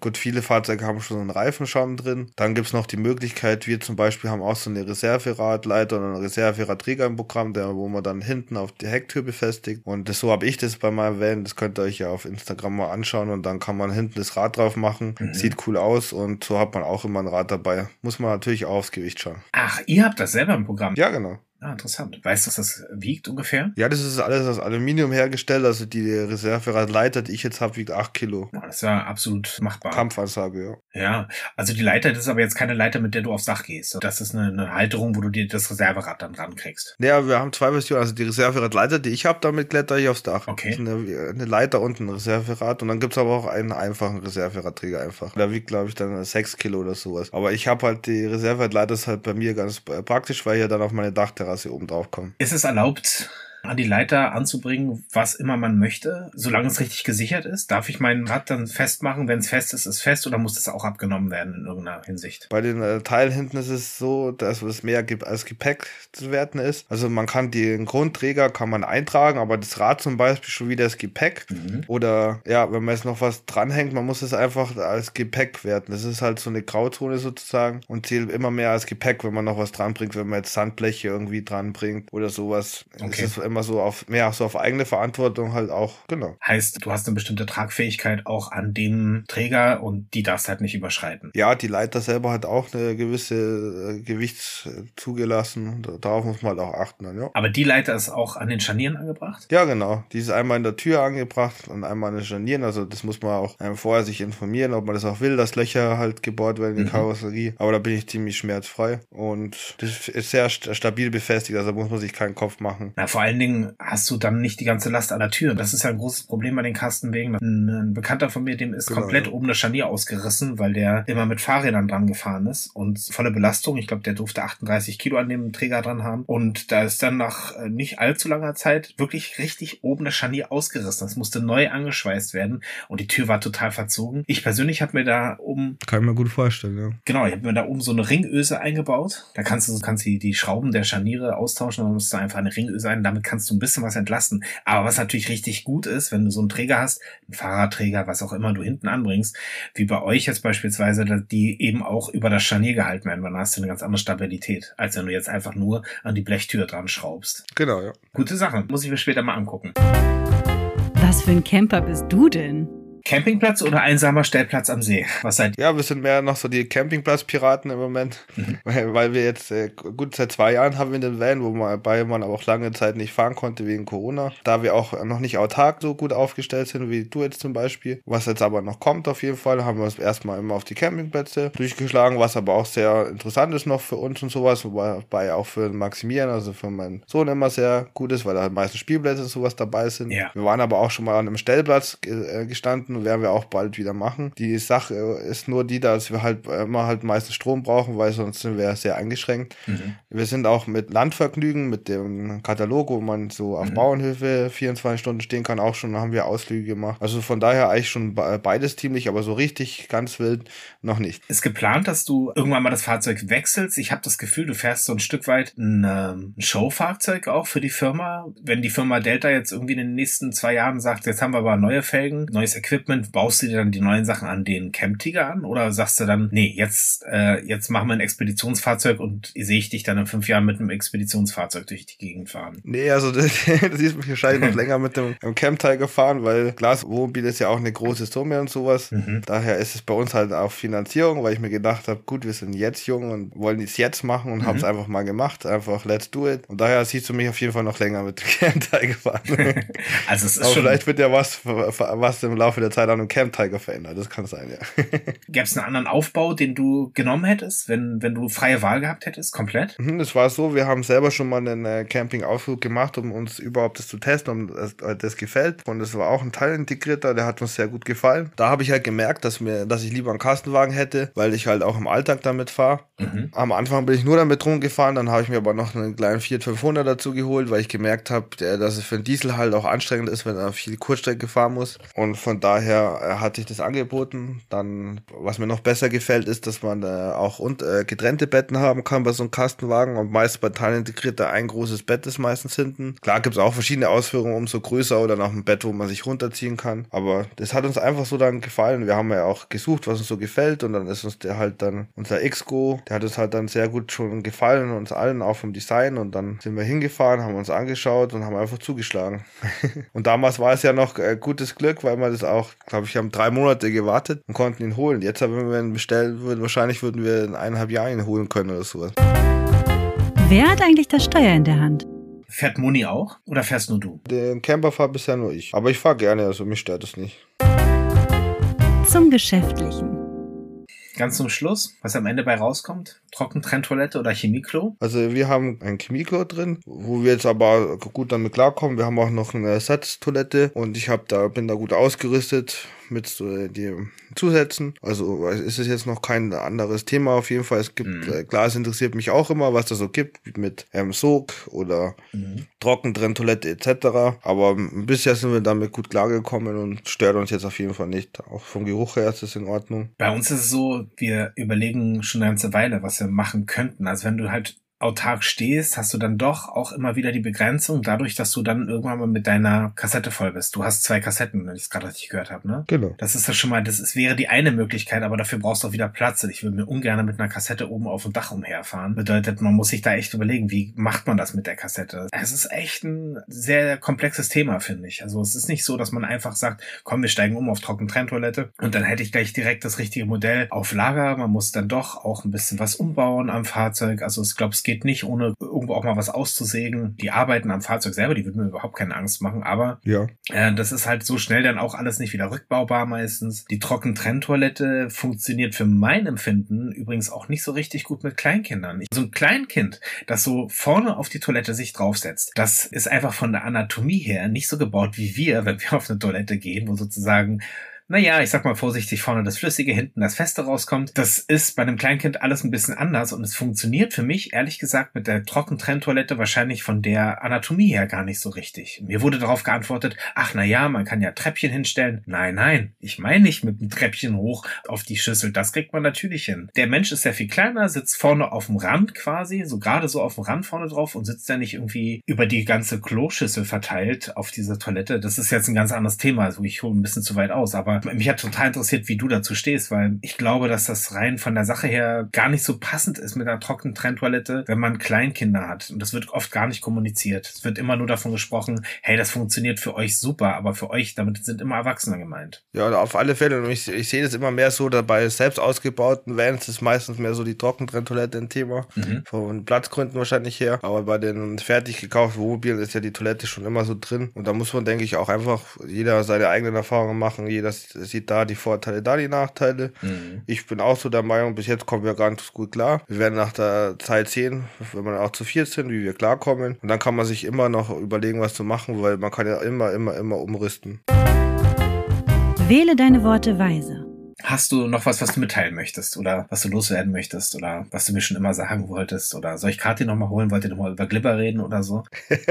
gut, viele Fahrzeuge haben schon einen Reifenschaum drin. Dann gibt's noch die Möglichkeit, wir zum Beispiel haben auch so eine Reserveradleiter oder einen Reserveradträger im Programm, der, wo man dann hinten auf die Hecktür befestigt. Und das, so habe ich das bei meinem Van. Das könnt ihr euch ja auf Instagram mal anschauen und dann kann man hinten das Rad drauf machen. Mhm. Sieht cool aus und so hat man auch immer ein Rad dabei. Muss man natürlich auch aufs Gewicht schauen. Ach, ihr habt das selber im Programm? Ja, genau. Ah, interessant. Weißt du, was das wiegt ungefähr? Ja, das ist alles aus Aluminium hergestellt. Also die Reserveradleiter, die ich jetzt habe, wiegt 8 Kilo. Ja, das ist ja absolut machbar. Kampfansage, ja. Ja, also die Leiter, das ist aber jetzt keine Leiter, mit der du aufs Dach gehst. Das ist eine, eine Halterung, wo du dir das Reserverad dann dran kriegst. Ja, wir haben zwei Versionen. Also die Reserveradleiter, die ich habe, damit kletter ich aufs Dach. Okay. Eine, eine, Leiter und ein Reserverad. Und dann gibt's aber auch einen einfachen Reserveradträger einfach. Der wiegt, glaube ich, dann 6 Kilo oder sowas. Aber ich habe halt die Reserveradleiter ist halt bei mir ganz praktisch, weil ich ja dann auf meine Dachterrasse oben drauf komme. Ist es erlaubt, an die Leiter anzubringen, was immer man möchte, solange es richtig gesichert ist? Darf ich mein Rad dann festmachen, wenn es fest ist, ist fest oder muss das auch abgenommen werden in irgendeiner Hinsicht? Bei den äh, Teilen hinten ist es so, dass es mehr als Gepäck zu werten ist. Also man kann den Grundträger kann man eintragen, aber das Rad zum Beispiel schon wieder das Gepäck. Mhm. Oder ja, wenn man jetzt noch was dranhängt, man muss es einfach als Gepäck werten. Das ist halt so eine Grauzone sozusagen und zählt immer mehr als Gepäck, wenn man noch was dranbringt, wenn man jetzt Sandbleche irgendwie dranbringt oder sowas. Okay immer so auf, mehr so auf eigene Verantwortung halt auch, genau. Heißt, du hast eine bestimmte Tragfähigkeit auch an dem Träger und die darfst halt nicht überschreiten. Ja, die Leiter selber hat auch eine gewisse äh, Gewichts zugelassen. Darauf muss man halt auch achten dann, ja. Aber die Leiter ist auch an den Scharnieren angebracht? Ja, genau. Die ist einmal in der Tür angebracht und einmal an den Scharnieren. Also das muss man auch ähm, vorher sich informieren, ob man das auch will, dass Löcher halt gebohrt werden in die mhm. Karosserie. Aber da bin ich ziemlich schmerzfrei und das ist sehr stabil befestigt, also muss man sich keinen Kopf machen. Na, vor allen Dingen hast du dann nicht die ganze Last an der Tür. Das ist ja ein großes Problem bei den Kastenwegen. Ein, ein Bekannter von mir, dem ist genau, komplett ja. oben das Scharnier ausgerissen, weil der immer mit Fahrrädern dran gefahren ist und volle Belastung. Ich glaube, der durfte 38 Kilo an dem Träger dran haben. Und da ist dann nach äh, nicht allzu langer Zeit wirklich richtig oben das Scharnier ausgerissen. Das musste neu angeschweißt werden und die Tür war total verzogen. Ich persönlich habe mir da oben... Kann ich mir gut vorstellen, ja. Genau, ich habe mir da oben so eine Ringöse eingebaut. Da kannst du kannst die, die Schrauben der Scharniere austauschen, dann musst du einfach eine Ringöse ein. Damit kannst du ein bisschen was entlasten. Aber was natürlich richtig gut ist, wenn du so einen Träger hast, einen Fahrradträger, was auch immer du hinten anbringst, wie bei euch jetzt beispielsweise, die eben auch über das Scharnier gehalten werden, dann hast du eine ganz andere Stabilität, als wenn du jetzt einfach nur an die Blechtür dran schraubst. Genau, ja. Gute Sache. Muss ich mir später mal angucken. Was für ein Camper bist du denn? Campingplatz oder einsamer Stellplatz am See? Was seid ihr? Ja, wir sind mehr noch so die Campingplatz-Piraten im Moment, mhm. weil, weil, wir jetzt, äh, gut, seit zwei Jahren haben wir den Van, wo man aber auch lange Zeit nicht fahren konnte wegen Corona. Da wir auch noch nicht autark so gut aufgestellt sind, wie du jetzt zum Beispiel. Was jetzt aber noch kommt auf jeden Fall, haben wir uns erstmal immer auf die Campingplätze durchgeschlagen, was aber auch sehr interessant ist noch für uns und sowas, wobei auch für Maximieren, also für meinen Sohn immer sehr gut ist, weil da meistens Spielplätze und sowas dabei sind. Ja. Wir waren aber auch schon mal an einem Stellplatz äh, gestanden Stunden werden wir auch bald wieder machen. Die Sache ist nur die, dass wir halt immer halt meistens Strom brauchen, weil sonst sind wir sehr eingeschränkt. Mhm. Wir sind auch mit Landvergnügen, mit dem Katalog, wo man so auf mhm. Bauernhöfe 24 Stunden stehen kann, auch schon haben wir Ausflüge gemacht. Also von daher eigentlich schon beides ziemlich, aber so richtig ganz wild noch nicht. Ist geplant, dass du irgendwann mal das Fahrzeug wechselst? Ich habe das Gefühl, du fährst so ein Stück weit ein ähm, Showfahrzeug auch für die Firma. Wenn die Firma Delta jetzt irgendwie in den nächsten zwei Jahren sagt, jetzt haben wir aber neue Felgen, neues Equipment, Equipment, baust du dir dann die neuen Sachen an den Camp Tiger an oder sagst du dann, nee, jetzt, äh, jetzt machen wir ein Expeditionsfahrzeug und sehe ich dich dann in fünf Jahren mit einem Expeditionsfahrzeug durch die Gegend fahren? Nee, also das, das ist mich wahrscheinlich noch länger mit dem, dem Camp Tiger fahren, weil Glaswohnmobil ist ja auch eine große Summe und sowas. Mhm. Daher ist es bei uns halt auch Finanzierung, weil ich mir gedacht habe, gut, wir sind jetzt jung und wollen es jetzt machen und mhm. haben es einfach mal gemacht. Einfach let's do it. Und daher siehst du mich auf jeden Fall noch länger mit dem Camp Tiger fahren. also es ist Aber schon vielleicht wird ja was, was im Laufe der Zeit an einem Camp Tiger verändert. Das kann sein, ja. Gäbe es einen anderen Aufbau, den du genommen hättest, wenn, wenn du freie Wahl gehabt hättest, komplett? Mhm, es war so, wir haben selber schon mal einen äh, Camping-Ausflug gemacht, um uns überhaupt das zu testen, um das, äh, das gefällt. Und es war auch ein Teilintegrierter, der hat uns sehr gut gefallen. Da habe ich halt gemerkt, dass mir, dass ich lieber einen Kastenwagen hätte, weil ich halt auch im Alltag damit fahre. Mhm. Am Anfang bin ich nur damit rumgefahren, dann habe ich mir aber noch einen kleinen Fiat 500 dazu geholt, weil ich gemerkt habe, dass es für einen Diesel halt auch anstrengend ist, wenn er viel Kurzstrecke fahren muss. Und von daher äh, hatte ich das angeboten. Dann, was mir noch besser gefällt, ist, dass man äh, auch und, äh, getrennte Betten haben kann bei so einem Kastenwagen und meist bei Teilintegrierter ein großes Bett ist meistens hinten. Klar gibt es auch verschiedene Ausführungen, umso größer oder noch ein Bett, wo man sich runterziehen kann. Aber das hat uns einfach so dann gefallen. Wir haben ja auch gesucht, was uns so gefällt und dann ist uns der halt dann unser Xgo, der hat uns halt dann sehr gut schon gefallen, uns allen auch vom Design und dann sind wir hingefahren, haben uns angeschaut und haben einfach zugeschlagen. und damals war es ja noch äh, gutes Glück, weil wir das auch, glaube ich, haben drei Monate gewartet und konnten ihn holen. Jetzt, wenn wir ihn bestellen würden, wahrscheinlich würden wir in eineinhalb Jahren ihn holen können oder sowas. Wer hat eigentlich das Steuer in der Hand? Fährt Moni auch oder fährst nur du? Den Camper fahre bisher nur ich. Aber ich fahre gerne, also mich stört es nicht. Zum Geschäftlichen. Ganz zum Schluss, was am Ende bei rauskommt? Trockentrenntoilette oder Chemieklo? Also wir haben ein Chemieklo drin, wo wir jetzt aber gut damit klarkommen. Wir haben auch noch eine Ersatztoilette und ich habe da bin da gut ausgerüstet mit so den Zusätzen. Also ist es jetzt noch kein anderes Thema auf jeden Fall. Es gibt, mhm. äh, klar, es interessiert mich auch immer, was da so gibt mit ähm, Sog oder mhm. Trockentrenntoilette etc. Aber bisher sind wir damit gut klargekommen und stört uns jetzt auf jeden Fall nicht. Auch vom Geruch her ist es in Ordnung. Bei uns ist es so, wir überlegen schon eine ganze Weile, was wir machen könnten. Also wenn du halt autark stehst, hast du dann doch auch immer wieder die Begrenzung, dadurch, dass du dann irgendwann mal mit deiner Kassette voll bist. Du hast zwei Kassetten, wenn ich es gerade richtig gehört habe, ne? Genau. Das ist ja schon mal, das ist, wäre die eine Möglichkeit, aber dafür brauchst du auch wieder Platz. Ich würde mir ungern mit einer Kassette oben auf dem Dach umherfahren. Bedeutet, man muss sich da echt überlegen, wie macht man das mit der Kassette? Es ist echt ein sehr komplexes Thema, finde ich. Also es ist nicht so, dass man einfach sagt, komm, wir steigen um auf Trockentrenntoilette und dann hätte ich gleich direkt das richtige Modell auf Lager. Man muss dann doch auch ein bisschen was umbauen am Fahrzeug. Also ich glaube, es geht geht nicht, ohne irgendwo auch mal was auszusägen. Die Arbeiten am Fahrzeug selber, die würden mir überhaupt keine Angst machen, aber ja. äh, das ist halt so schnell dann auch alles nicht wieder rückbaubar meistens. Die Trockentrenntoilette funktioniert für mein Empfinden übrigens auch nicht so richtig gut mit Kleinkindern. So ein Kleinkind, das so vorne auf die Toilette sich draufsetzt, das ist einfach von der Anatomie her nicht so gebaut wie wir, wenn wir auf eine Toilette gehen, wo sozusagen naja, ich sag mal vorsichtig, vorne das Flüssige, hinten das Feste rauskommt. Das ist bei einem Kleinkind alles ein bisschen anders und es funktioniert für mich, ehrlich gesagt, mit der Trockentrenntoilette wahrscheinlich von der Anatomie her gar nicht so richtig. Mir wurde darauf geantwortet, ach naja, man kann ja Treppchen hinstellen. Nein, nein, ich meine nicht mit einem Treppchen hoch auf die Schüssel, das kriegt man natürlich hin. Der Mensch ist sehr viel kleiner, sitzt vorne auf dem Rand quasi, so gerade so auf dem Rand vorne drauf und sitzt ja nicht irgendwie über die ganze Kloschüssel verteilt auf dieser Toilette. Das ist jetzt ein ganz anderes Thema, also ich hole ein bisschen zu weit aus, aber mich hat total interessiert, wie du dazu stehst, weil ich glaube, dass das rein von der Sache her gar nicht so passend ist mit einer trockenen Trenntoilette, wenn man Kleinkinder hat. Und das wird oft gar nicht kommuniziert. Es wird immer nur davon gesprochen, hey, das funktioniert für euch super, aber für euch, damit sind immer Erwachsene gemeint. Ja, auf alle Fälle. Und ich, ich sehe das immer mehr so, dabei selbst ausgebauten Vans ist meistens mehr so die Trockentrenntoilette ein Thema. Mhm. Von Platzgründen wahrscheinlich her. Aber bei den fertig gekauften Wohnmobilen ist ja die Toilette schon immer so drin. Und da muss man, denke ich, auch einfach jeder seine eigenen Erfahrungen machen. Jeder sieht da die Vorteile, da die Nachteile. Mhm. Ich bin auch so der Meinung, bis jetzt kommen wir ganz gut klar. Wir werden nach der Zeit sehen, wenn wir auch zu viert sind, wie wir klarkommen. Und dann kann man sich immer noch überlegen, was zu machen, weil man kann ja immer, immer, immer umrüsten. Wähle deine Worte weise. Hast du noch was, was du mitteilen möchtest oder was du loswerden möchtest oder was du mir schon immer sagen wolltest oder soll ich Kati noch mal holen? Wollt ihr noch mal über Glibber reden oder so?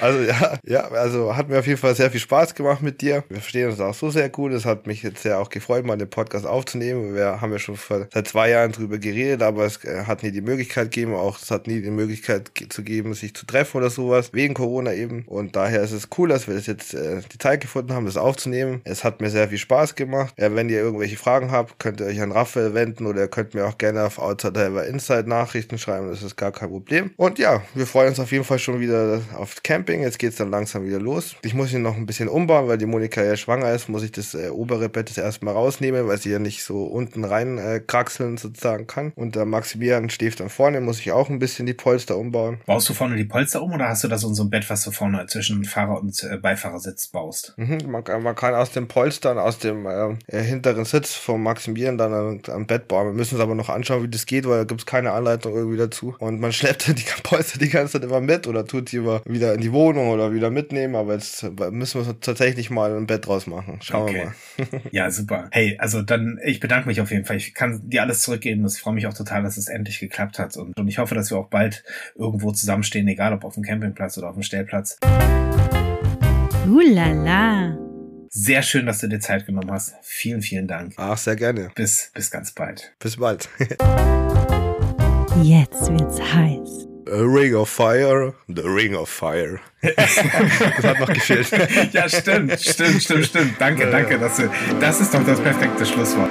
Also ja, ja, also hat mir auf jeden Fall sehr viel Spaß gemacht mit dir. Wir verstehen uns auch so sehr gut. Es hat mich jetzt sehr auch gefreut, mal den Podcast aufzunehmen. Wir haben ja schon seit zwei Jahren drüber geredet, aber es äh, hat nie die Möglichkeit gegeben, auch es hat nie die Möglichkeit zu geben, sich zu treffen oder sowas, wegen Corona eben. Und daher ist es cool, dass wir das jetzt äh, die Zeit gefunden haben, das aufzunehmen. Es hat mir sehr viel Spaß gemacht. Ja, wenn ihr irgendwelche Fragen habt, könnt ihr euch an Raphael wenden oder könnt mir auch gerne auf Outside Inside Nachrichten schreiben. Das ist gar kein Problem. Und ja, wir freuen uns auf jeden Fall schon wieder auf Camp Camping. Jetzt geht's dann langsam wieder los. Ich muss ihn noch ein bisschen umbauen, weil die Monika ja schwanger ist, muss ich das äh, obere Bett das erstmal rausnehmen, weil sie ja nicht so unten rein äh, kraxeln sozusagen kann. Und der Maximilian schläft dann vorne, muss ich auch ein bisschen die Polster umbauen. Baust du vorne die Polster um oder hast du da so, so ein Bett, was du vorne zwischen Fahrer und äh, Beifahrersitz baust? Mhm, man, kann, man kann aus den Polstern, aus dem äh, äh hinteren Sitz vom Maximilian dann ein, ein Bett bauen. Wir müssen uns aber noch anschauen, wie das geht, weil da gibt's keine Anleitung irgendwie dazu. Und man schleppt die Polster die ganze Zeit immer mit oder tut die über, wieder in die Wohnung oder wieder mitnehmen. Aber jetzt müssen wir tatsächlich mal ein Bett draus machen. Schauen okay. wir mal. ja, super. Hey, also dann, ich bedanke mich auf jeden Fall. Ich kann dir alles zurückgeben. Ich freue mich auch total, dass es endlich geklappt hat. Und, und ich hoffe, dass wir auch bald irgendwo zusammenstehen, egal ob auf dem Campingplatz oder auf dem Stellplatz. Ulala. Sehr schön, dass du dir Zeit genommen hast. Vielen, vielen Dank. Ach, sehr gerne. Bis, bis ganz bald. Bis bald. Jetzt wird's heiß. A Ring of Fire, The Ring of Fire. das hat noch gefehlt. ja, stimmt, stimmt, stimmt, stimmt. Danke, danke. Das, das ist doch das perfekte Schlusswort.